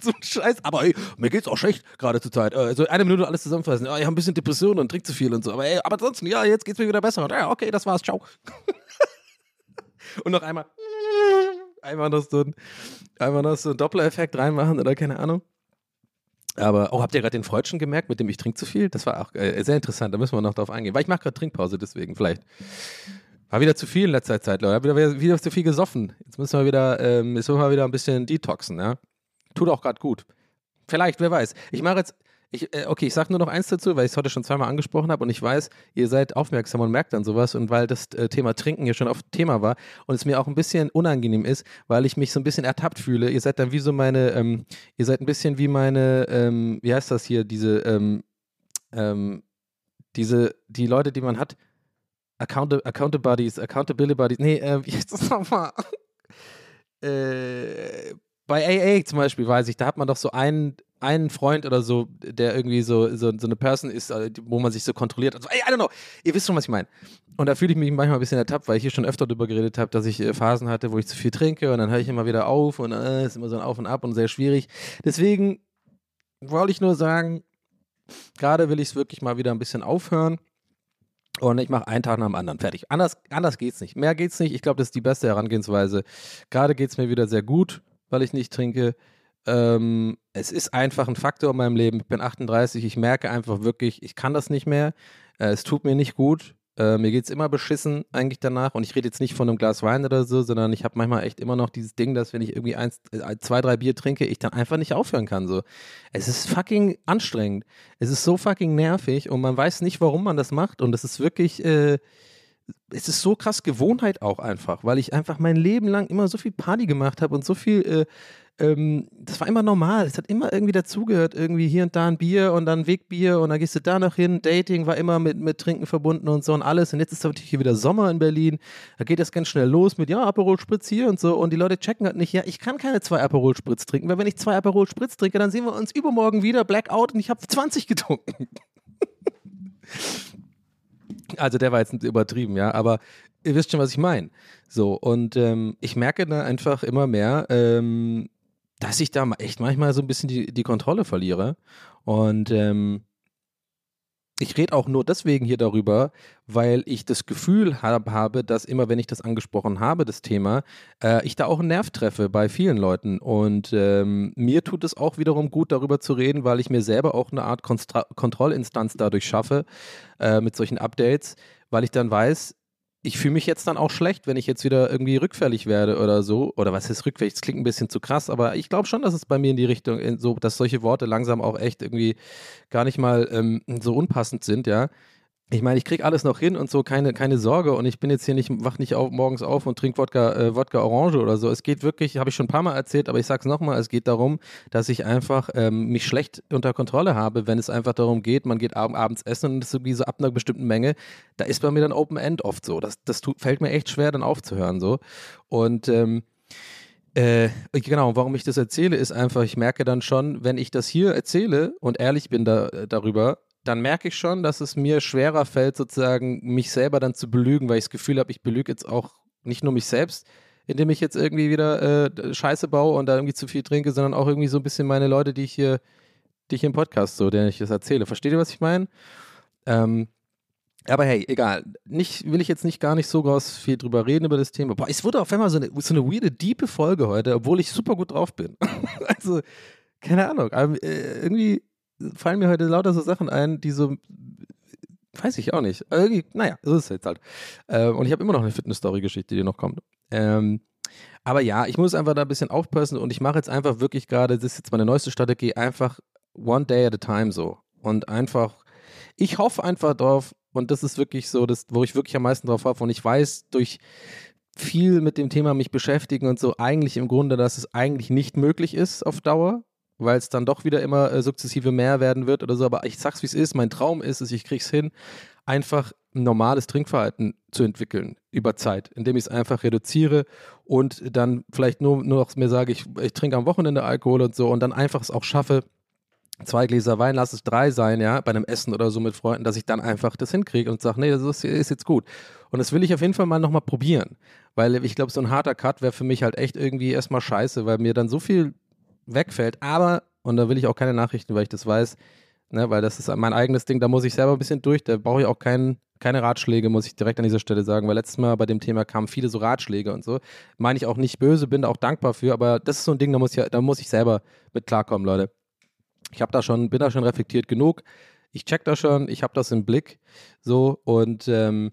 So ein Scheiß. Aber ey, mir geht's auch schlecht gerade zur Zeit. Also eine Minute alles zusammenfassen. Ja, ich habe ein bisschen Depression und trink zu viel und so. Aber ey, aber ansonsten, ja, jetzt geht's mir wieder besser. Und, ja, okay, das war's. Ciao. und noch einmal. Einmal noch so ein, einmal noch so einen Doppler-Effekt reinmachen oder keine Ahnung. Aber, oh, habt ihr gerade den Freudschen gemerkt, mit dem ich trinke zu viel? Das war auch äh, sehr interessant, da müssen wir noch drauf eingehen. Weil ich mache gerade Trinkpause, deswegen vielleicht. War wieder zu viel in letzter Zeit, Leute. Wieder, wieder, wieder zu viel gesoffen. Jetzt müssen wir wieder, ähm, jetzt müssen wir wieder ein bisschen detoxen, ja. Tut auch gerade gut. Vielleicht, wer weiß. Ich mache jetzt, ich, äh, okay, ich sage nur noch eins dazu, weil ich es heute schon zweimal angesprochen habe und ich weiß, ihr seid aufmerksam und merkt dann sowas und weil das äh, Thema Trinken hier schon oft Thema war und es mir auch ein bisschen unangenehm ist, weil ich mich so ein bisschen ertappt fühle. Ihr seid dann wie so meine, ähm, ihr seid ein bisschen wie meine, ähm, wie heißt das hier, diese, ähm, ähm, diese, die Leute, die man hat, Account Buddies, Accountability Buddies, nee, äh, das nochmal? äh, bei AA zum Beispiel weiß ich, da hat man doch so einen, einen Freund oder so, der irgendwie so, so, so eine Person ist, äh, wo man sich so kontrolliert. Und so, ey, I don't know. Ihr wisst schon, was ich meine. Und da fühle ich mich manchmal ein bisschen ertappt, weil ich hier schon öfter darüber geredet habe, dass ich äh, Phasen hatte, wo ich zu viel trinke und dann höre ich immer wieder auf und äh, ist immer so ein Auf und Ab und sehr schwierig. Deswegen wollte ich nur sagen, gerade will ich es wirklich mal wieder ein bisschen aufhören. Und ich mache einen Tag nach dem anderen. Fertig. Anders, anders geht's nicht. Mehr geht's nicht. Ich glaube, das ist die beste Herangehensweise. Gerade geht's mir wieder sehr gut, weil ich nicht trinke. Ähm, es ist einfach ein Faktor in meinem Leben. Ich bin 38. Ich merke einfach wirklich, ich kann das nicht mehr. Äh, es tut mir nicht gut. Äh, mir geht's immer beschissen eigentlich danach. Und ich rede jetzt nicht von einem Glas Wein oder so, sondern ich habe manchmal echt immer noch dieses Ding, dass wenn ich irgendwie eins, äh, zwei, drei Bier trinke, ich dann einfach nicht aufhören kann. So. Es ist fucking anstrengend. Es ist so fucking nervig und man weiß nicht, warum man das macht. Und es ist wirklich, äh, es ist so krass Gewohnheit auch einfach, weil ich einfach mein Leben lang immer so viel Party gemacht habe und so viel, äh, ähm, das war immer normal. Es hat immer irgendwie dazugehört, irgendwie hier und da ein Bier und dann Wegbier und dann gehst du da noch hin. Dating war immer mit, mit Trinken verbunden und so und alles. Und jetzt ist natürlich hier wieder Sommer in Berlin. Da geht das ganz schnell los mit, ja, Aperol Spritz hier und so. Und die Leute checken halt nicht, ja, ich kann keine zwei Aperol Spritz trinken, weil wenn ich zwei Aperol Spritz trinke, dann sehen wir uns übermorgen wieder, Blackout und ich habe 20 getrunken. Also der war jetzt übertrieben, ja, aber ihr wisst schon, was ich meine. So, und ähm, ich merke da einfach immer mehr, ähm, dass ich da echt manchmal so ein bisschen die, die Kontrolle verliere. Und ähm, ich rede auch nur deswegen hier darüber, weil ich das Gefühl hab, habe, dass immer, wenn ich das angesprochen habe, das Thema, äh, ich da auch einen Nerv treffe bei vielen Leuten. Und ähm, mir tut es auch wiederum gut, darüber zu reden, weil ich mir selber auch eine Art Konstra Kontrollinstanz dadurch schaffe, äh, mit solchen Updates, weil ich dann weiß, ich fühle mich jetzt dann auch schlecht, wenn ich jetzt wieder irgendwie rückfällig werde oder so. Oder was ist rückfällig? Das klingt ein bisschen zu krass, aber ich glaube schon, dass es bei mir in die Richtung, in so, dass solche Worte langsam auch echt irgendwie gar nicht mal ähm, so unpassend sind, ja. Ich meine, ich kriege alles noch hin und so, keine, keine Sorge. Und ich bin jetzt hier nicht, wach nicht auf, morgens auf und trinke Wodka, äh, Wodka Orange oder so. Es geht wirklich, habe ich schon ein paar Mal erzählt, aber ich sage es nochmal, es geht darum, dass ich einfach ähm, mich schlecht unter Kontrolle habe, wenn es einfach darum geht, man geht ab, abends essen und es irgendwie so ab einer bestimmten Menge, da ist bei mir dann Open End oft so. Das, das tut, fällt mir echt schwer, dann aufzuhören so. Und ähm, äh, genau, warum ich das erzähle, ist einfach, ich merke dann schon, wenn ich das hier erzähle und ehrlich bin da, äh, darüber, dann merke ich schon, dass es mir schwerer fällt, sozusagen mich selber dann zu belügen, weil ich das Gefühl habe, ich belüge jetzt auch nicht nur mich selbst, indem ich jetzt irgendwie wieder äh, Scheiße baue und da irgendwie zu viel trinke, sondern auch irgendwie so ein bisschen meine Leute, die ich hier, die ich im Podcast so, denen ich das erzähle. Versteht ihr, was ich meine? Ähm, aber hey, egal. Nicht, will ich jetzt nicht gar nicht so groß viel drüber reden über das Thema. Boah, es wurde auf einmal so eine, so eine weirde, diepe Folge heute, obwohl ich super gut drauf bin. also, keine Ahnung. Äh, irgendwie fallen mir heute lauter so Sachen ein, die so, weiß ich auch nicht. Irgendwie, naja, so ist es jetzt halt. Ähm, und ich habe immer noch eine Fitness-Story-Geschichte, die noch kommt. Ähm, aber ja, ich muss einfach da ein bisschen aufpassen und ich mache jetzt einfach wirklich gerade, das ist jetzt meine neueste Strategie, einfach one day at a time so. Und einfach, ich hoffe einfach drauf, und das ist wirklich so, das, wo ich wirklich am meisten drauf hoffe. Und ich weiß durch viel mit dem Thema mich beschäftigen und so eigentlich im Grunde, dass es eigentlich nicht möglich ist auf Dauer, weil es dann doch wieder immer äh, sukzessive mehr werden wird oder so. Aber ich sag's wie es ist, mein Traum ist es, ich krieg's hin, einfach ein normales Trinkverhalten zu entwickeln über Zeit, indem ich es einfach reduziere und dann vielleicht nur, nur noch mir sage, ich, ich trinke am Wochenende Alkohol und so und dann einfach es auch schaffe, zwei Gläser Wein, lass es drei sein, ja, bei einem Essen oder so mit Freunden, dass ich dann einfach das hinkriege und sage, nee, das ist, ist jetzt gut. Und das will ich auf jeden Fall mal nochmal probieren, weil ich glaube, so ein harter Cut wäre für mich halt echt irgendwie erstmal scheiße, weil mir dann so viel wegfällt, aber, und da will ich auch keine Nachrichten, weil ich das weiß, ne, weil das ist mein eigenes Ding, da muss ich selber ein bisschen durch, da brauche ich auch keinen keine Ratschläge, muss ich direkt an dieser Stelle sagen, weil letztes Mal bei dem Thema kamen viele so Ratschläge und so. Meine ich auch nicht böse, bin da auch dankbar für, aber das ist so ein Ding, da muss ich, da muss ich selber mit klarkommen, Leute. Ich habe da schon, bin da schon reflektiert genug. Ich check da schon, ich habe das im Blick. So und ähm,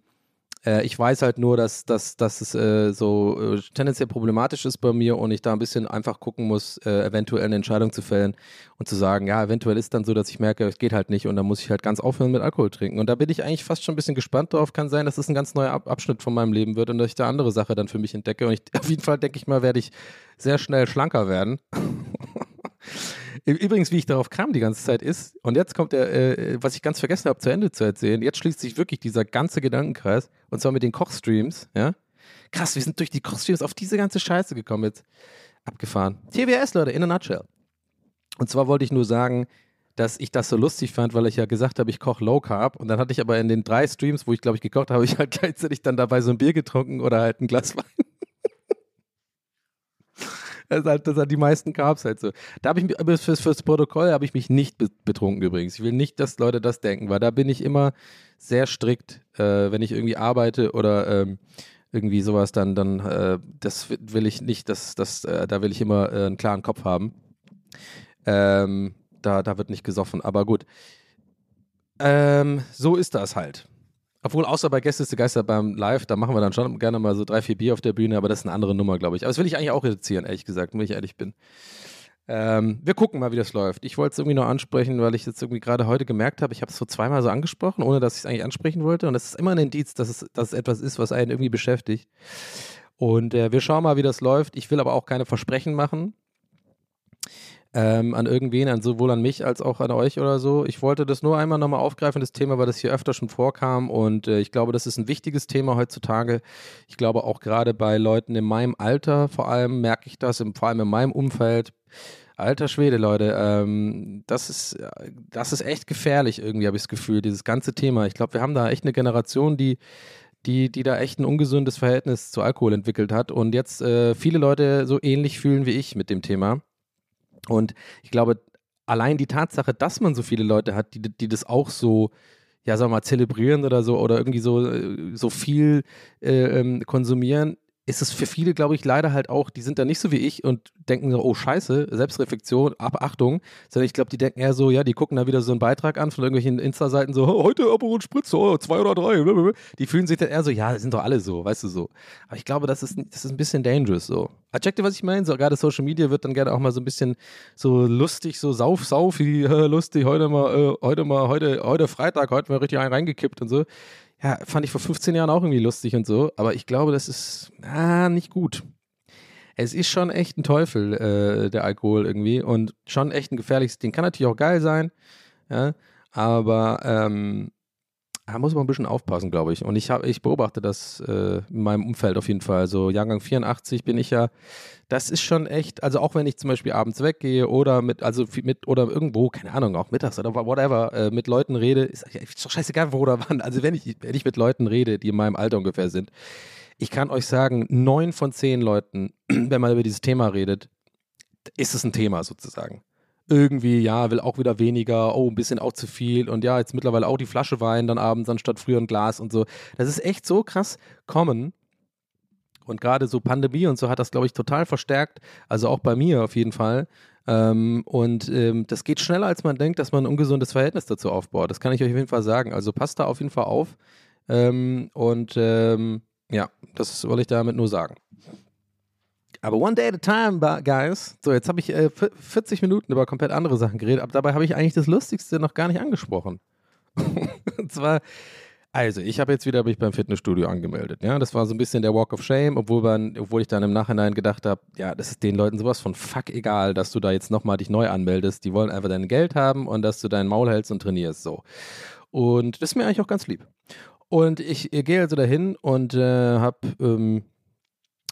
äh, ich weiß halt nur, dass, dass, dass es äh, so äh, tendenziell problematisch ist bei mir und ich da ein bisschen einfach gucken muss, äh, eventuell eine Entscheidung zu fällen und zu sagen, ja, eventuell ist dann so, dass ich merke, es geht halt nicht und dann muss ich halt ganz aufhören mit Alkohol trinken. Und da bin ich eigentlich fast schon ein bisschen gespannt drauf. Kann sein, dass es ein ganz neuer Ab Abschnitt von meinem Leben wird und dass ich da andere Sache dann für mich entdecke. Und ich, auf jeden Fall denke ich mal, werde ich sehr schnell schlanker werden. Übrigens, wie ich darauf kam die ganze Zeit ist, und jetzt kommt der, äh, was ich ganz vergessen habe zu Ende zu erzählen, jetzt schließt sich wirklich dieser ganze Gedankenkreis, und zwar mit den Kochstreams, ja. Krass, wir sind durch die Kochstreams auf diese ganze Scheiße gekommen jetzt. Abgefahren. TBS, Leute, in a nutshell. Und zwar wollte ich nur sagen, dass ich das so lustig fand, weil ich ja gesagt habe, ich koche Low Carb. Und dann hatte ich aber in den drei Streams, wo ich glaube ich gekocht habe, ich halt gleichzeitig dann dabei so ein Bier getrunken oder halt ein Glas Wein. Das halt, das sind die meisten Carbs halt so. Da habe ich mich, fürs, fürs Protokoll habe ich mich nicht be- betrunken übrigens. Ich will nicht, dass Leute das denken, weil da bin ich immer sehr strikt, äh, wenn ich irgendwie arbeite oder ähm, irgendwie sowas, dann, dann äh, das will ich nicht, das, das, äh, da will ich immer äh, einen klaren Kopf haben. Ähm, da, da wird nicht gesoffen, aber gut. Ähm, so ist das halt. Obwohl, außer bei Gäste Geister beim Live, da machen wir dann schon gerne mal so drei, vier Bier auf der Bühne, aber das ist eine andere Nummer, glaube ich. Aber das will ich eigentlich auch reduzieren, ehrlich gesagt, wenn ich ehrlich bin. Ähm, wir gucken mal, wie das läuft. Ich wollte es irgendwie noch ansprechen, weil ich jetzt irgendwie gerade heute gemerkt habe, ich habe es so zweimal so angesprochen, ohne dass ich es eigentlich ansprechen wollte. Und das ist immer ein Indiz, dass es, dass es etwas ist, was einen irgendwie beschäftigt. Und äh, wir schauen mal, wie das läuft. Ich will aber auch keine Versprechen machen ähm, an irgendwen, an sowohl an mich als auch an euch oder so. Ich wollte das nur einmal nochmal aufgreifen, das Thema, weil das hier öfter schon vorkam und äh, ich glaube, das ist ein wichtiges Thema heutzutage. Ich glaube auch gerade bei Leuten in meinem Alter, vor allem merke ich das, vor allem in meinem Umfeld. Alter Schwede, Leute, ähm, das ist, das ist echt gefährlich irgendwie, habe ich das Gefühl, dieses ganze Thema. Ich glaube, wir haben da echt eine Generation, die die, die da echt ein ungesundes Verhältnis zu Alkohol entwickelt hat und jetzt äh, viele Leute so ähnlich fühlen wie ich mit dem Thema. Und ich glaube, allein die Tatsache, dass man so viele Leute hat, die, die das auch so, ja, sagen wir mal, zelebrieren oder so oder irgendwie so, äh, so viel äh, ähm, konsumieren, ist es für viele, glaube ich, leider halt auch, die sind da nicht so wie ich und denken so, oh Scheiße, Selbstreflexion, Abachtung, sondern ich glaube, die denken eher so, ja, die gucken da wieder so einen Beitrag an von irgendwelchen Insta-Seiten, so, heute Aperol Spritz, oh, zwei oder drei, die fühlen sich dann eher so, ja, sind doch alle so, weißt du so. Aber ich glaube, das ist, das ist ein bisschen dangerous so. Checkt ihr, was ich meine? So, gerade Social Media wird dann gerne auch mal so ein bisschen so lustig, so sauf, sauf, wie äh, lustig, heute mal, äh, heute mal, heute, heute Freitag, heute mal richtig einen reingekippt und so ja, fand ich vor 15 Jahren auch irgendwie lustig und so, aber ich glaube, das ist ah, nicht gut. Es ist schon echt ein Teufel, äh, der Alkohol irgendwie und schon echt ein gefährliches Ding. Kann natürlich auch geil sein, ja, aber ähm, da muss man ein bisschen aufpassen, glaube ich. Und ich, hab, ich beobachte das äh, in meinem Umfeld auf jeden Fall. So Jahrgang 84 bin ich ja, das ist schon echt, also auch wenn ich zum Beispiel abends weggehe oder mit, also mit, oder irgendwo, keine Ahnung, auch mittags oder whatever, äh, mit Leuten rede, ist, ist doch scheißegal, wo oder wann. Also wenn ich, wenn ich mit Leuten rede, die in meinem Alter ungefähr sind, ich kann euch sagen, neun von zehn Leuten, wenn man über dieses Thema redet, ist es ein Thema sozusagen irgendwie, ja, will auch wieder weniger, oh, ein bisschen auch zu viel und ja, jetzt mittlerweile auch die Flasche Wein dann abends anstatt früher ein Glas und so. Das ist echt so krass kommen. Und gerade so Pandemie und so hat das, glaube ich, total verstärkt. Also auch bei mir auf jeden Fall. Ähm, und ähm, das geht schneller, als man denkt, dass man ein ungesundes Verhältnis dazu aufbaut. Das kann ich euch auf jeden Fall sagen. Also passt da auf jeden Fall auf. Ähm, und ähm, ja, das wollte ich damit nur sagen. Aber one day at a time, guys. So, jetzt habe ich äh, 40 Minuten über komplett andere Sachen geredet, aber dabei habe ich eigentlich das Lustigste noch gar nicht angesprochen. Und zwar, also, ich habe jetzt wieder mich beim Fitnessstudio angemeldet. Ja, das war so ein bisschen der Walk of Shame, obwohl, man, obwohl ich dann im Nachhinein gedacht habe, ja, das ist den Leuten sowas von fuck egal, dass du da jetzt nochmal dich neu anmeldest. Die wollen einfach dein Geld haben und dass du dein Maul hältst und trainierst. So. Und das ist mir eigentlich auch ganz lieb. Und ich, ich gehe also dahin und äh, habe ähm,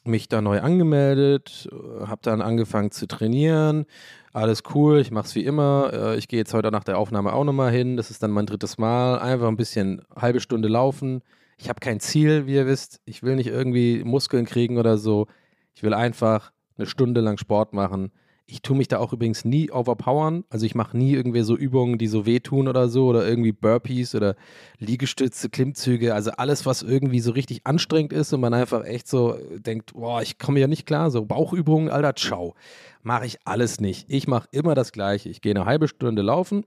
mich da neu angemeldet, habe dann angefangen zu trainieren. Alles cool, ich mache es wie immer. Äh, ich gehe jetzt heute nach der Aufnahme auch nochmal hin. Das ist dann mein drittes Mal. Einfach ein bisschen halbe Stunde laufen. Ich habe kein Ziel, wie ihr wisst. Ich will nicht irgendwie Muskeln kriegen oder so. Ich will einfach eine Stunde lang Sport machen. Ich tue mich da auch übrigens nie overpowern. Also ich mache nie irgendwie so Übungen, die so wehtun oder so oder irgendwie Burpees oder Liegestütze, Klimmzüge. Also alles, was irgendwie so richtig anstrengend ist und man einfach echt so denkt, boah, ich komme ja nicht klar. So Bauchübungen, Alter, ciao. Mache ich alles nicht. Ich mache immer das Gleiche. Ich gehe eine halbe Stunde laufen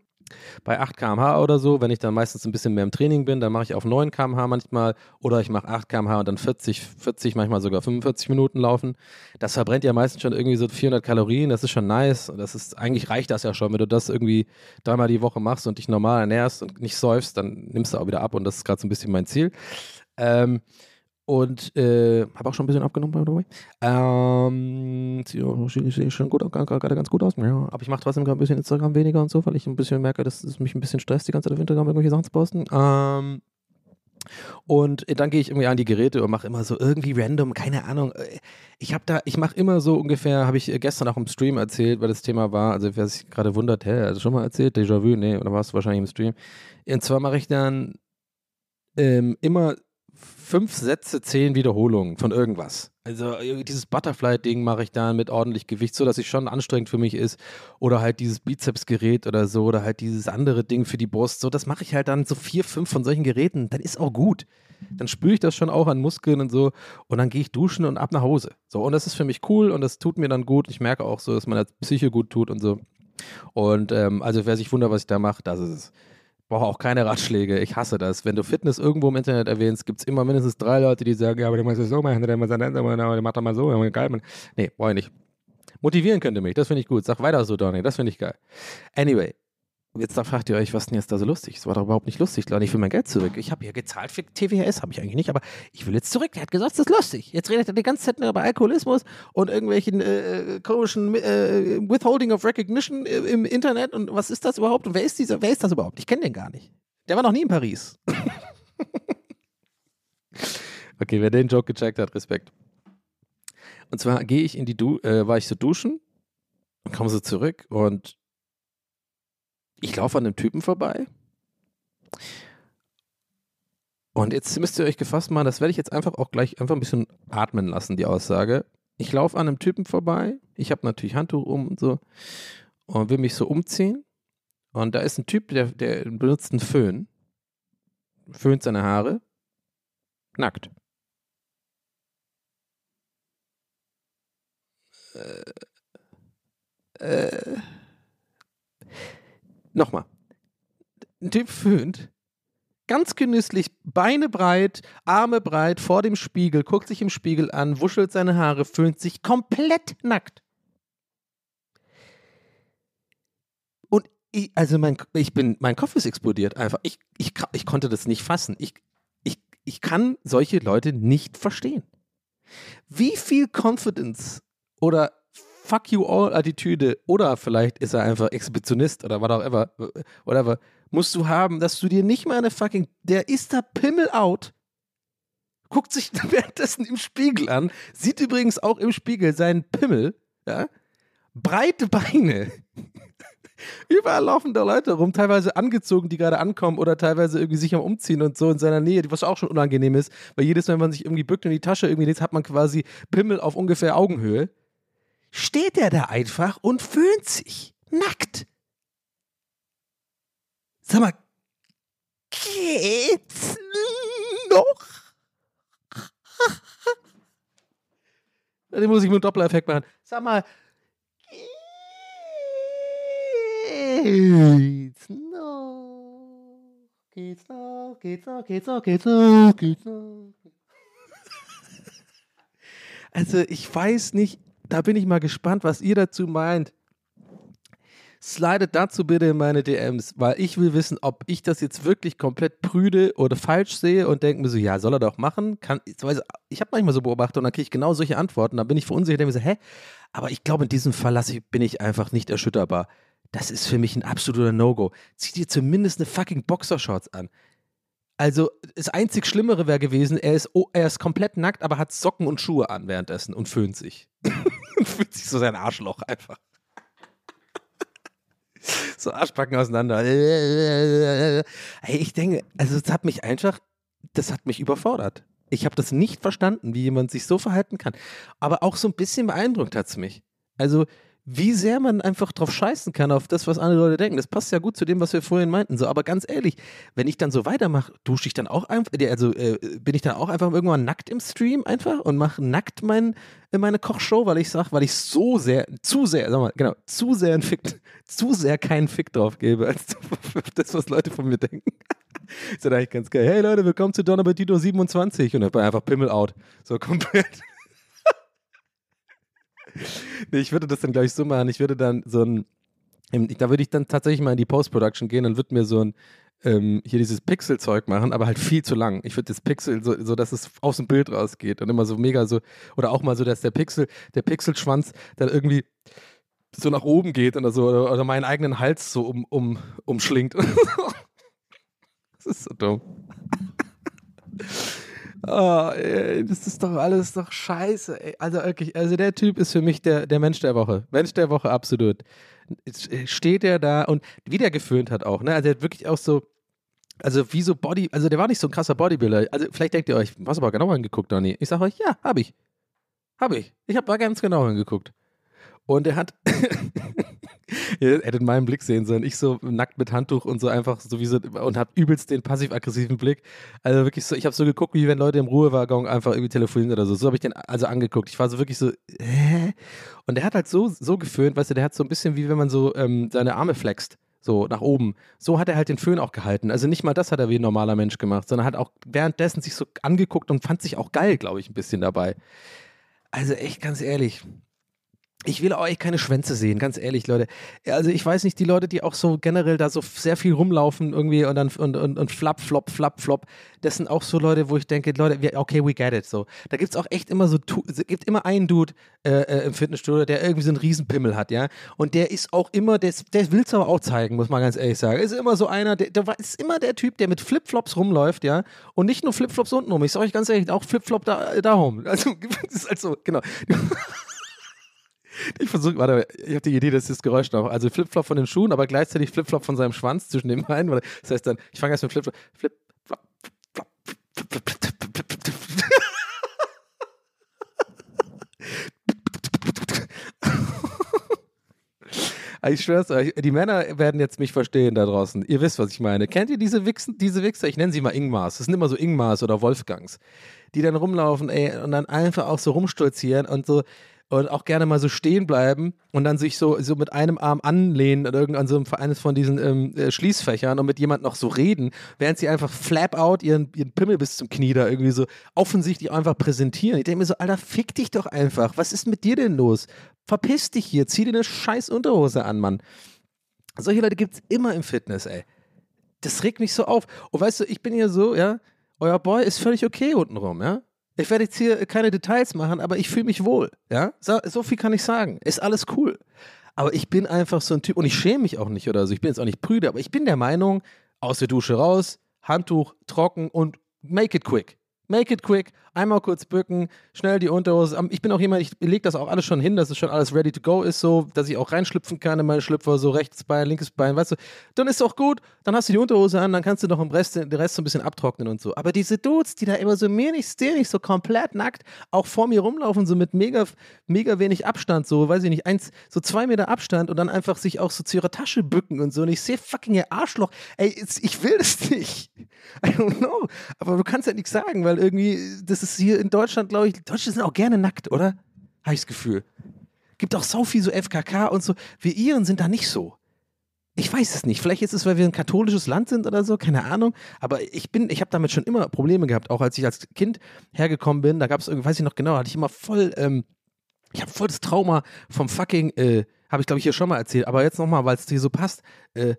bei 8 km/h oder so, wenn ich dann meistens ein bisschen mehr im Training bin, dann mache ich auf 9 km/h manchmal oder ich mache 8 km/h und dann 40, 40, manchmal sogar 45 Minuten laufen. Das verbrennt ja meistens schon irgendwie so 400 Kalorien, das ist schon nice. Das ist, eigentlich reicht das ja schon, wenn du das irgendwie dreimal die Woche machst und dich normal ernährst und nicht säufst, dann nimmst du auch wieder ab und das ist gerade so ein bisschen mein Ziel. Ähm, und äh, habe auch schon ein bisschen abgenommen, by the way. Ähm, sieht schon gut, gerade ganz gut aus. Ja, aber ich mache trotzdem gerade ein bisschen Instagram weniger und so, weil ich ein bisschen merke, dass es mich ein bisschen stresst, die ganze Zeit auf Instagram irgendwelche Sachen zu posten. Ähm, und dann gehe ich irgendwie an die Geräte und mache immer so irgendwie random, keine Ahnung. Ich habe da, ich mache immer so ungefähr, habe ich gestern auch im Stream erzählt, weil das Thema war, also wer sich gerade wundert, hä, also schon mal erzählt, Déjà-vu, nee, oder warst du wahrscheinlich im Stream. Und zwar mache ich dann ähm, immer fünf Sätze, zehn Wiederholungen von irgendwas. Also äh, dieses Butterfly-Ding mache ich dann mit ordentlich Gewicht, so dass es schon anstrengend für mich ist. Oder halt dieses Bizeps-Gerät oder so, oder halt dieses andere Ding für die Brust. So, das mache ich halt dann so vier, fünf von solchen Geräten. Dann ist auch gut. Dann spüre ich das schon auch an Muskeln und so. Und dann gehe ich duschen und ab nach Hause. So, und das ist für mich cool und das tut mir dann gut. Ich merke auch so, dass meiner Psyche gut tut und so. Und ähm, also wer sich wundert, was ich da mache, das ist es brauche auch keine Ratschläge. Ich hasse das. Wenn du Fitness irgendwo im Internet erwähnst, gibt es immer mindestens drei Leute, die sagen, ja, aber du musst es so machen, der muss dann der macht doch mal so, geil. Nee, brauche ich nicht. Motivieren könnte mich, das finde ich gut. Sag weiter so, Donny, das finde ich geil. Anyway, jetzt da fragt ihr euch, was denn jetzt da so lustig? Es war doch überhaupt nicht lustig, Leute. Ich will mein Geld zurück. Ich habe ja gezahlt für TWS, habe ich eigentlich nicht, aber ich will jetzt zurück. Der hat gesagt, das ist lustig. Jetzt redet er die ganze Zeit nur über Alkoholismus und irgendwelchen äh, komischen äh, Withholding of Recognition äh, im Internet und was ist das überhaupt? Und wer ist dieser, wer ist das überhaupt? Ich kenne den gar nicht. Der war noch nie in Paris. okay, wer den Joke gecheckt hat, Respekt. Und zwar gehe ich in die du äh, war ich so duschen und komme so zurück und ich laufe an einem Typen vorbei. Und jetzt müsst ihr euch gefasst machen, das werde ich jetzt einfach auch gleich einfach ein bisschen atmen lassen, die Aussage. Ich laufe an einem Typen vorbei, ich habe natürlich Handtuch um und so und will mich so umziehen. Und da ist ein Typ, der, der benutzt einen Föhn, föhnt seine Haare, nackt. Äh, äh, nochmal. Ein Typ föhnt, ganz genüsslich, Beine breit, Arme breit, vor dem Spiegel, guckt sich im Spiegel an, wuschelt seine Haare, föhnt sich komplett nackt. Und ich, also mein, ich bin, mein Kopf ist explodiert einfach. Ich, ich, ich konnte das nicht fassen. Ich, ich, ich kann solche Leute nicht verstehen. Wie viel Confidence oder Fuck you all Attitüde oder vielleicht ist er einfach Exhibitionist oder whatever, whatever, musst du haben, dass du dir nicht mal eine fucking, der ist da Pimmel out, guckt sich währenddessen im Spiegel an, sieht übrigens auch im Spiegel seinen Pimmel, ja, breite Beine. Überall laufen da Leute rum, teilweise angezogen, die gerade ankommen oder teilweise irgendwie sich am Umziehen und so in seiner Nähe, was auch schon unangenehm ist, weil jedes Mal, wenn man sich irgendwie bückt und die Tasche irgendwie legt, hat man quasi Pimmel auf ungefähr Augenhöhe. Steht er da einfach und föhnt sich. Nackt. Sag mal, geht's noch? Den muss ich mit einem Doppler-Effekt machen. Sag mal, geht's noch? Geht's noch? Geht's noch? Geht's noch? Geht's noch? Geht's noch? Also, ich weiß nicht, da bin ich mal gespannt, was ihr dazu meint. Slidet dazu bitte in meine DMs, weil ich will wissen, ob ich das jetzt wirklich komplett prüde oder falsch sehe und denke mir so, ja, soll er doch machen. Kann, ich habe manchmal so beobachtet und dann kriege ich genau solche Antworten. Dann bin ich verunsichert und denke mir so, hä? Aber ich glaube, in diesem Fall ich, bin ich einfach nicht erschütterbar. Das ist für mich ein absoluter No-Go. Zieh dir zumindest eine fucking Boxershorts an. Also, das einzig Schlimmere wäre gewesen, er ist, oh, er ist komplett nackt, aber hat Socken und Schuhe an währenddessen und föhnt sich. und fühlt sich so sein Arschloch einfach. so Arschbacken auseinander. Ich denke, also es hat mich einfach, das hat mich überfordert. Ich habe das nicht verstanden, wie jemand sich so verhalten kann. Aber auch so ein bisschen beeindruckt hat es mich. Also, wie sehr man einfach drauf scheißen kann, auf das, was andere Leute denken. Das passt ja gut zu dem, was wir vorhin meinten. So, aber ganz ehrlich, wenn ich dann so weitermache, dusche ich dann auch einfach, also äh, bin ich dann auch einfach irgendwann nackt im Stream einfach und mache nackt mein, äh, meine Kochshow, weil ich sage, weil ich so sehr, zu sehr, sag mal, genau, zu sehr ein Fick, zu sehr keinen Fick drauf gebe, als das, was Leute von mir denken. ist dann eigentlich ganz geil. Hey Leute, willkommen zu Don Appetito 27 und dann einfach Pimmel out. So komplett. nee, ich würde das dann, glaube ich, so machen. Ich würde dann so ein, ähm, da würde ich dann tatsächlich mal in die Post-Production gehen, dann würde mir so ein, ähm, hier dieses Pixel-Zeug machen, aber halt viel zu lang. Ich würde das Pixel so, so, dass es aus dem Bild rausgeht und immer so mega so, oder auch mal so, dass der Pixel, der Pixelschwanz dann irgendwie so nach oben geht oder so, oder, oder meinen eigenen Hals so um, um, umschlingt. das ist so dumm. Oh, ey, das ist doch alles doch scheiße. Ey. Also wirklich, also der Typ ist für mich der, der Mensch der Woche. Mensch der Woche, absolut. Jetzt steht er da und wie der geföhnt hat auch, ne? Also er hat wirklich auch so, also wie so Body, also der war nicht so ein krasser Bodybuilder. Also vielleicht denkt ihr euch, was aber genau angeguckt, Donny? Ich sag euch, ja, hab ich. Hab ich. Ich habe da ganz genau hingeguckt. Und er hat, ihr hättet meinen Blick sehen sollen, ich so nackt mit Handtuch und so einfach so wie so, und hab übelst den passiv-aggressiven Blick. Also wirklich so, ich habe so geguckt, wie wenn Leute im Ruhewaggon einfach irgendwie telefonieren oder so. So habe ich den also angeguckt. Ich war so wirklich so, hä? Und der hat halt so, so geföhnt, weißt du, der hat so ein bisschen wie wenn man so ähm, seine Arme flext. So nach oben. So hat er halt den Föhn auch gehalten. Also nicht mal das hat er wie ein normaler Mensch gemacht, sondern hat auch währenddessen sich so angeguckt und fand sich auch geil, glaube ich, ein bisschen dabei. Also echt ganz ehrlich, ich will echt keine Schwänze sehen, ganz ehrlich, Leute. Also ich weiß nicht, die Leute, die auch so generell da so sehr viel rumlaufen irgendwie und dann und, und, und flap, flop, flap, flop, das sind auch so Leute, wo ich denke, Leute, okay, we get it. So. Da gibt es auch echt immer so, gibt immer einen Dude äh, äh, im Fitnessstudio, der irgendwie so einen Riesenpimmel hat, ja. Und der ist auch immer, der, der will es aber auch zeigen, muss man ganz ehrlich sagen. Ist immer so einer, der, der ist immer der Typ, der mit Flipflops rumläuft, ja. Und nicht nur Flipflops unten rum, ich sage euch ganz ehrlich, auch Flipflop da, da rum. Also, ist also, genau. Ich versuche, warte, ich habe die Idee, dass das Geräusch noch. Also Flipflop von den Schuhen, aber gleichzeitig Flipflop von seinem Schwanz zwischen den Beinen. Das heißt dann, ich fange erst mit Flipflop. Flip, flop, flop, flip, flip, flip. Ich schwör's euch, die Männer werden jetzt mich verstehen da draußen. Ihr wisst, was ich meine. Kennt ihr diese Wichsen, diese Wichser? Ich nenne sie mal Ingmars. Das sind immer so Ingmars oder Wolfgangs, die dann rumlaufen, ey, und dann einfach auch so rumstolzieren und so und auch gerne mal so stehen bleiben und dann sich so, so mit einem Arm anlehnen an irgendein so eines von diesen ähm, äh, Schließfächern und mit jemand noch so reden, während sie einfach flap out ihren, ihren Pimmel bis zum Knie da irgendwie so offensichtlich einfach präsentieren. Ich denke mir so, Alter, fick dich doch einfach. Was ist mit dir denn los? Verpiss dich hier, zieh dir eine scheiß Unterhose an, Mann. Solche Leute gibt es immer im Fitness, ey. Das regt mich so auf. Und weißt du, ich bin hier so, ja, euer Boy ist völlig okay untenrum, ja. Ich werde jetzt hier keine Details machen, aber ich fühle mich wohl, ja. So, so viel kann ich sagen. Ist alles cool. Aber ich bin einfach so ein Typ und ich schäme mich auch nicht oder so. Ich bin jetzt auch nicht prüde, aber ich bin der Meinung, aus der Dusche raus, Handtuch trocken und make it quick. Make it quick, einmal kurz bücken, schnell die Unterhose. Ich bin auch jemand, ich lege das auch alles schon hin, dass es schon alles ready to go ist, so, dass ich auch reinschlüpfen kann in meine Schlüpfer, so rechtes Bein, linkes Bein, weißt du. Dann ist auch gut, dann hast du die Unterhose an, dann kannst du noch im Rest, den Rest so ein bisschen abtrocknen und so. Aber diese Dudes, die da immer so mir nicht stehen, nicht so komplett nackt, auch vor mir rumlaufen, so mit mega, mega wenig Abstand, so, weiß ich nicht, eins, so zwei Meter Abstand und dann einfach sich auch so zu ihrer Tasche bücken und so. Und ich sehe fucking ihr Arschloch. Ey, ich will das nicht. I don't know. Aber du kannst ja nichts sagen, weil irgendwie, das ist hier in Deutschland, glaube ich, Deutsche sind auch gerne nackt, oder? Habe ich das Gefühl. Gibt auch so viel so FKK und so. Wir Iren sind da nicht so. Ich weiß es nicht. Vielleicht ist es, weil wir ein katholisches Land sind oder so, keine Ahnung. Aber ich bin, ich habe damit schon immer Probleme gehabt. Auch als ich als Kind hergekommen bin, da gab es irgendwie, weiß ich noch genau, hatte ich immer voll, ähm, ich habe voll das Trauma vom fucking, äh, habe ich glaube ich hier schon mal erzählt, aber jetzt nochmal, weil es dir so passt, äh,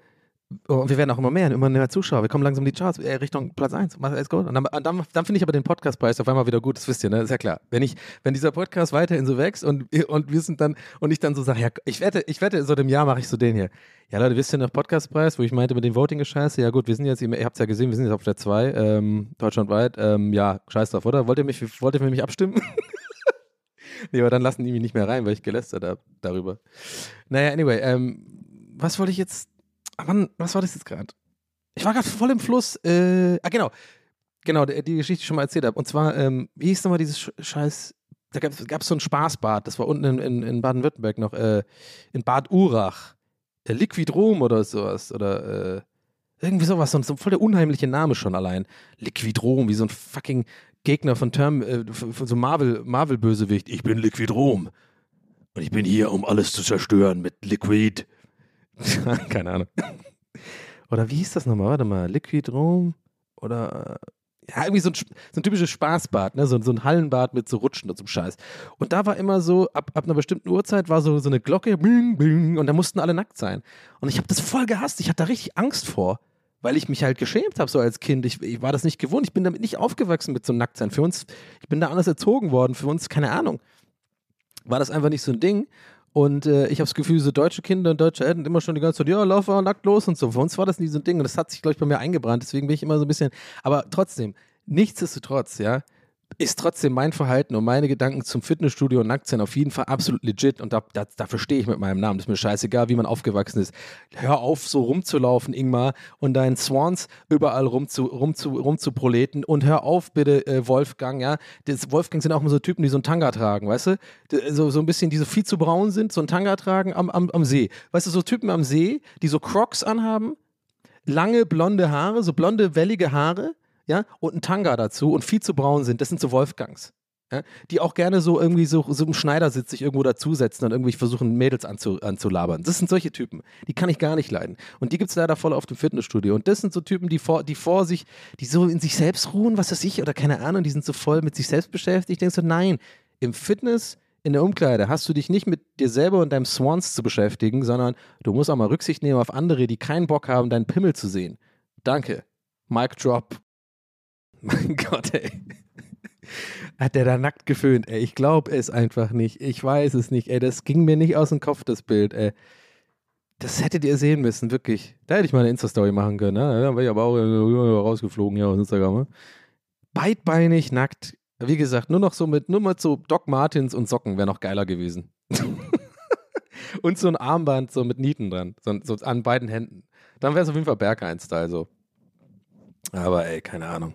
und wir werden auch immer mehr, immer mehr Zuschauer. Wir kommen langsam in die Charts äh, Richtung Platz 1. Let's go. Und dann, dann, dann finde ich aber den Podcastpreis auf einmal wieder gut. Das wisst ihr, ne? Ist ja klar. Wenn ich, wenn dieser Podcast weiterhin so wächst und, und wir sind dann, und ich dann so sage, ja, ich wette, ich wette, so dem Jahr mache ich so den hier. Ja, Leute, wisst ihr noch Podcastpreis, wo ich meinte, mit dem Voting scheiße. Ja, gut, wir sind jetzt, ihr habt es ja gesehen, wir sind jetzt auf der 2, ähm, deutschlandweit. Ähm, ja, scheiß drauf, oder? Wollt ihr mich, wollt ihr für mich abstimmen? nee, aber dann lassen die mich nicht mehr rein, weil ich gelästert habe darüber. Naja, anyway, ähm, was wollte ich jetzt, Mann, was war das jetzt gerade? Ich war gerade voll im Fluss, äh, ah, genau, genau, die, die Geschichte, die ich schon mal erzählt habe. Und zwar, ähm, wie hieß nochmal dieses Sch- Scheiß, da gab es so ein Spaßbad, das war unten in, in, in Baden-Württemberg noch, äh, in Bad Urach. Äh, Liquidrom oder sowas, oder, äh, irgendwie sowas, so, so voll der unheimliche Name schon allein. Liquidrom, wie so ein fucking Gegner von Term, äh, von von so Marvel, Marvel-Bösewicht. Ich bin Liquidrom. Und ich bin hier, um alles zu zerstören mit Liquid. Keine Ahnung. Oder wie hieß das nochmal? Warte mal. Liquid Rom? Oder. äh, Ja, irgendwie so ein, so ein typisches Spaßbad, ne? so, so ein Hallenbad mit so Rutschen und so einem Scheiß. Und da war immer so, ab, ab einer bestimmten Uhrzeit war so, so eine Glocke, bing, bing, und da mussten alle nackt sein. Und ich habe das voll gehasst. Ich hatte da richtig Angst vor, weil ich mich halt geschämt habe, so als Kind. Ich, ich war das nicht gewohnt. Ich bin damit nicht aufgewachsen mit so Nacktsein. Für uns, ich bin da anders erzogen worden. Für uns, keine Ahnung war das einfach nicht so ein Ding. Und äh, ich habe das Gefühl, so deutsche Kinder und deutsche Eltern immer schon die ganze Zeit, ja, lauf mal nackt los und so. Für uns war das nie so ein Ding. Und das hat sich, glaube ich, bei mir eingebrannt. Deswegen bin ich immer so ein bisschen. Aber trotzdem, nichtsdestotrotz, ja, ist trotzdem mein Verhalten und meine Gedanken zum Fitnessstudio und Nacktsein auf jeden Fall absolut legit. Und da, da, dafür stehe ich mit meinem Namen. Das ist mir scheißegal, wie man aufgewachsen ist. Hör auf, so rumzulaufen, Ingmar, und deinen Swans überall rumzu, rumzu, rumzuproleten. Und hör auf, bitte, äh, Wolfgang, ja. Das, Wolfgang sind auch immer so Typen, die so einen Tanga tragen, weißt du? So, so ein bisschen, die so viel zu braun sind, so einen Tanga tragen am, am, am See. Weißt du, so Typen am See, die so Crocs anhaben, lange blonde Haare, so blonde, wellige Haare, ja, und ein Tanga dazu und viel zu braun sind. Das sind so Wolfgangs. Ja, die auch gerne so irgendwie so, so im Schneidersitz sich irgendwo dazusetzen und irgendwie versuchen, Mädels anzu, anzulabern. Das sind solche Typen. Die kann ich gar nicht leiden. Und die gibt es leider voll auf dem Fitnessstudio. Und das sind so Typen, die vor, die vor sich, die so in sich selbst ruhen, was weiß ich, oder keine Ahnung, die sind so voll mit sich selbst beschäftigt. Ich denke so, nein, im Fitness, in der Umkleide hast du dich nicht mit dir selber und deinem Swans zu beschäftigen, sondern du musst auch mal Rücksicht nehmen auf andere, die keinen Bock haben, deinen Pimmel zu sehen. Danke. Mic drop. Mein Gott, ey. Hat der da nackt geföhnt, ey. Ich glaube es einfach nicht. Ich weiß es nicht, ey. Das ging mir nicht aus dem Kopf, das Bild, ey. Das hättet ihr sehen müssen, wirklich. Da hätte ich mal eine Insta-Story machen können, ne? Da wäre ich aber auch äh, rausgeflogen hier aus Instagram. Ne? Beidbeinig, nackt. Wie gesagt, nur noch so mit, nur mit so Doc Martens und Socken wäre noch geiler gewesen. und so ein Armband so mit Nieten dran, so, so an beiden Händen. Dann wäre es auf jeden Fall Berghain-Style so. Aber ey, keine Ahnung.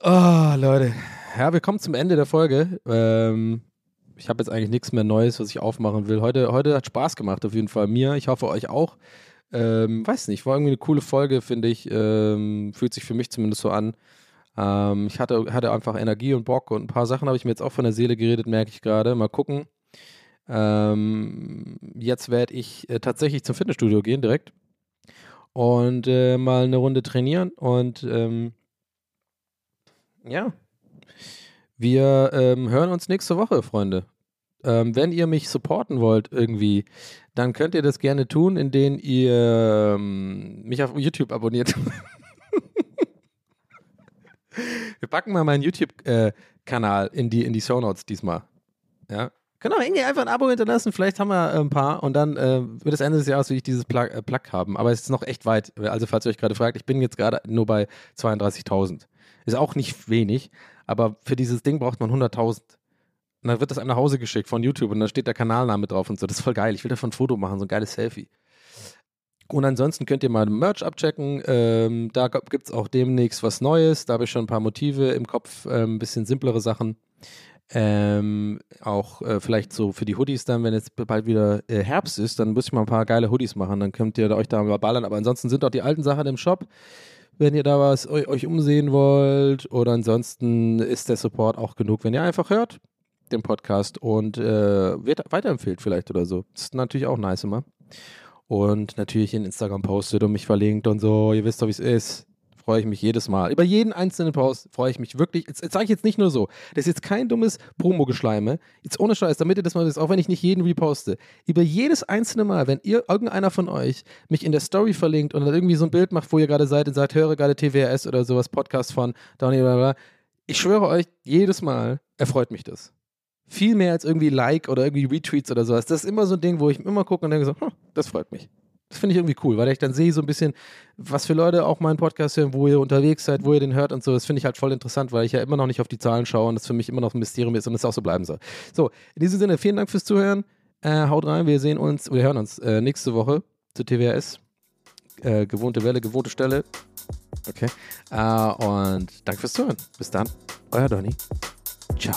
Oh, Leute. Ja, wir kommen zum Ende der Folge. Ähm, ich habe jetzt eigentlich nichts mehr Neues, was ich aufmachen will. Heute, heute hat Spaß gemacht, auf jeden Fall mir. Ich hoffe, euch auch. Ähm, weiß nicht, war irgendwie eine coole Folge, finde ich. Ähm, fühlt sich für mich zumindest so an. Ähm, ich hatte, hatte einfach Energie und Bock und ein paar Sachen habe ich mir jetzt auch von der Seele geredet, merke ich gerade. Mal gucken. Ähm, jetzt werde ich äh, tatsächlich zum Fitnessstudio gehen direkt und äh, mal eine Runde trainieren und ähm, ja, wir ähm, hören uns nächste Woche, Freunde. Ähm, wenn ihr mich supporten wollt irgendwie, dann könnt ihr das gerne tun, indem ihr ähm, mich auf YouTube abonniert. Wir packen mal meinen YouTube-Kanal in die, in die Shownotes diesmal. Ja. Genau, irgendwie einfach ein Abo hinterlassen. Vielleicht haben wir äh, ein paar und dann äh, wird es Ende des Jahres will ich dieses Plug, äh, Plug haben. Aber es ist noch echt weit. Also, falls ihr euch gerade fragt, ich bin jetzt gerade nur bei 32.000. Ist auch nicht wenig, aber für dieses Ding braucht man 100.000. Und dann wird das einem nach Hause geschickt von YouTube und dann steht der Kanalname drauf und so. Das ist voll geil. Ich will davon ein Foto machen, so ein geiles Selfie. Und ansonsten könnt ihr mal Merch abchecken. Ähm, da gibt es auch demnächst was Neues. Da habe ich schon ein paar Motive im Kopf, ähm, ein bisschen simplere Sachen. Ähm, auch äh, vielleicht so für die Hoodies dann, wenn jetzt bald wieder äh, Herbst ist, dann muss ich mal ein paar geile Hoodies machen. Dann könnt ihr euch da mal ballern. Aber ansonsten sind auch die alten Sachen im Shop. Wenn ihr da was eu euch umsehen wollt. Oder ansonsten ist der Support auch genug, wenn ihr einfach hört den Podcast und äh, weiterempfehlt vielleicht oder so. Das ist natürlich auch nice immer und natürlich in Instagram postet und mich verlinkt und so. Ihr wisst doch, wie es ist. Freue ich mich jedes Mal. Über jeden einzelnen Post freue ich mich wirklich. Jetzt, jetzt sage ich jetzt nicht nur so. Das ist jetzt kein dummes Promo-Geschleime. Jetzt ohne Scheiß, damit ihr das mal wisst, auch wenn ich nicht jeden reposte. Über jedes einzelne Mal, wenn ihr, irgendeiner von euch, mich in der Story verlinkt und dann irgendwie so ein Bild macht, wo ihr gerade seid und sagt, höre gerade TWRS oder sowas, Podcast von Donny, bla bla. Ich schwöre euch, jedes Mal erfreut mich das viel mehr als irgendwie Like oder irgendwie Retweets oder sowas. Das ist immer so ein Ding, wo ich immer gucke und denke so, hm, das freut mich. Das finde ich irgendwie cool, weil ich dann sehe so ein bisschen, was für Leute auch meinen Podcast hören, wo ihr unterwegs seid, wo ihr den hört und so. Das finde ich halt voll interessant, weil ich ja immer noch nicht auf die Zahlen schaue und das für mich immer noch ein Mysterium ist und es auch so bleiben soll. So, in diesem Sinne, vielen Dank fürs Zuhören. Äh, haut rein, wir sehen uns, wir hören uns äh, nächste Woche zu TWRS. Äh, gewohnte Welle, gewohnte Stelle. Okay. Äh, und danke fürs Zuhören. Bis dann. Euer Donny. Ciao.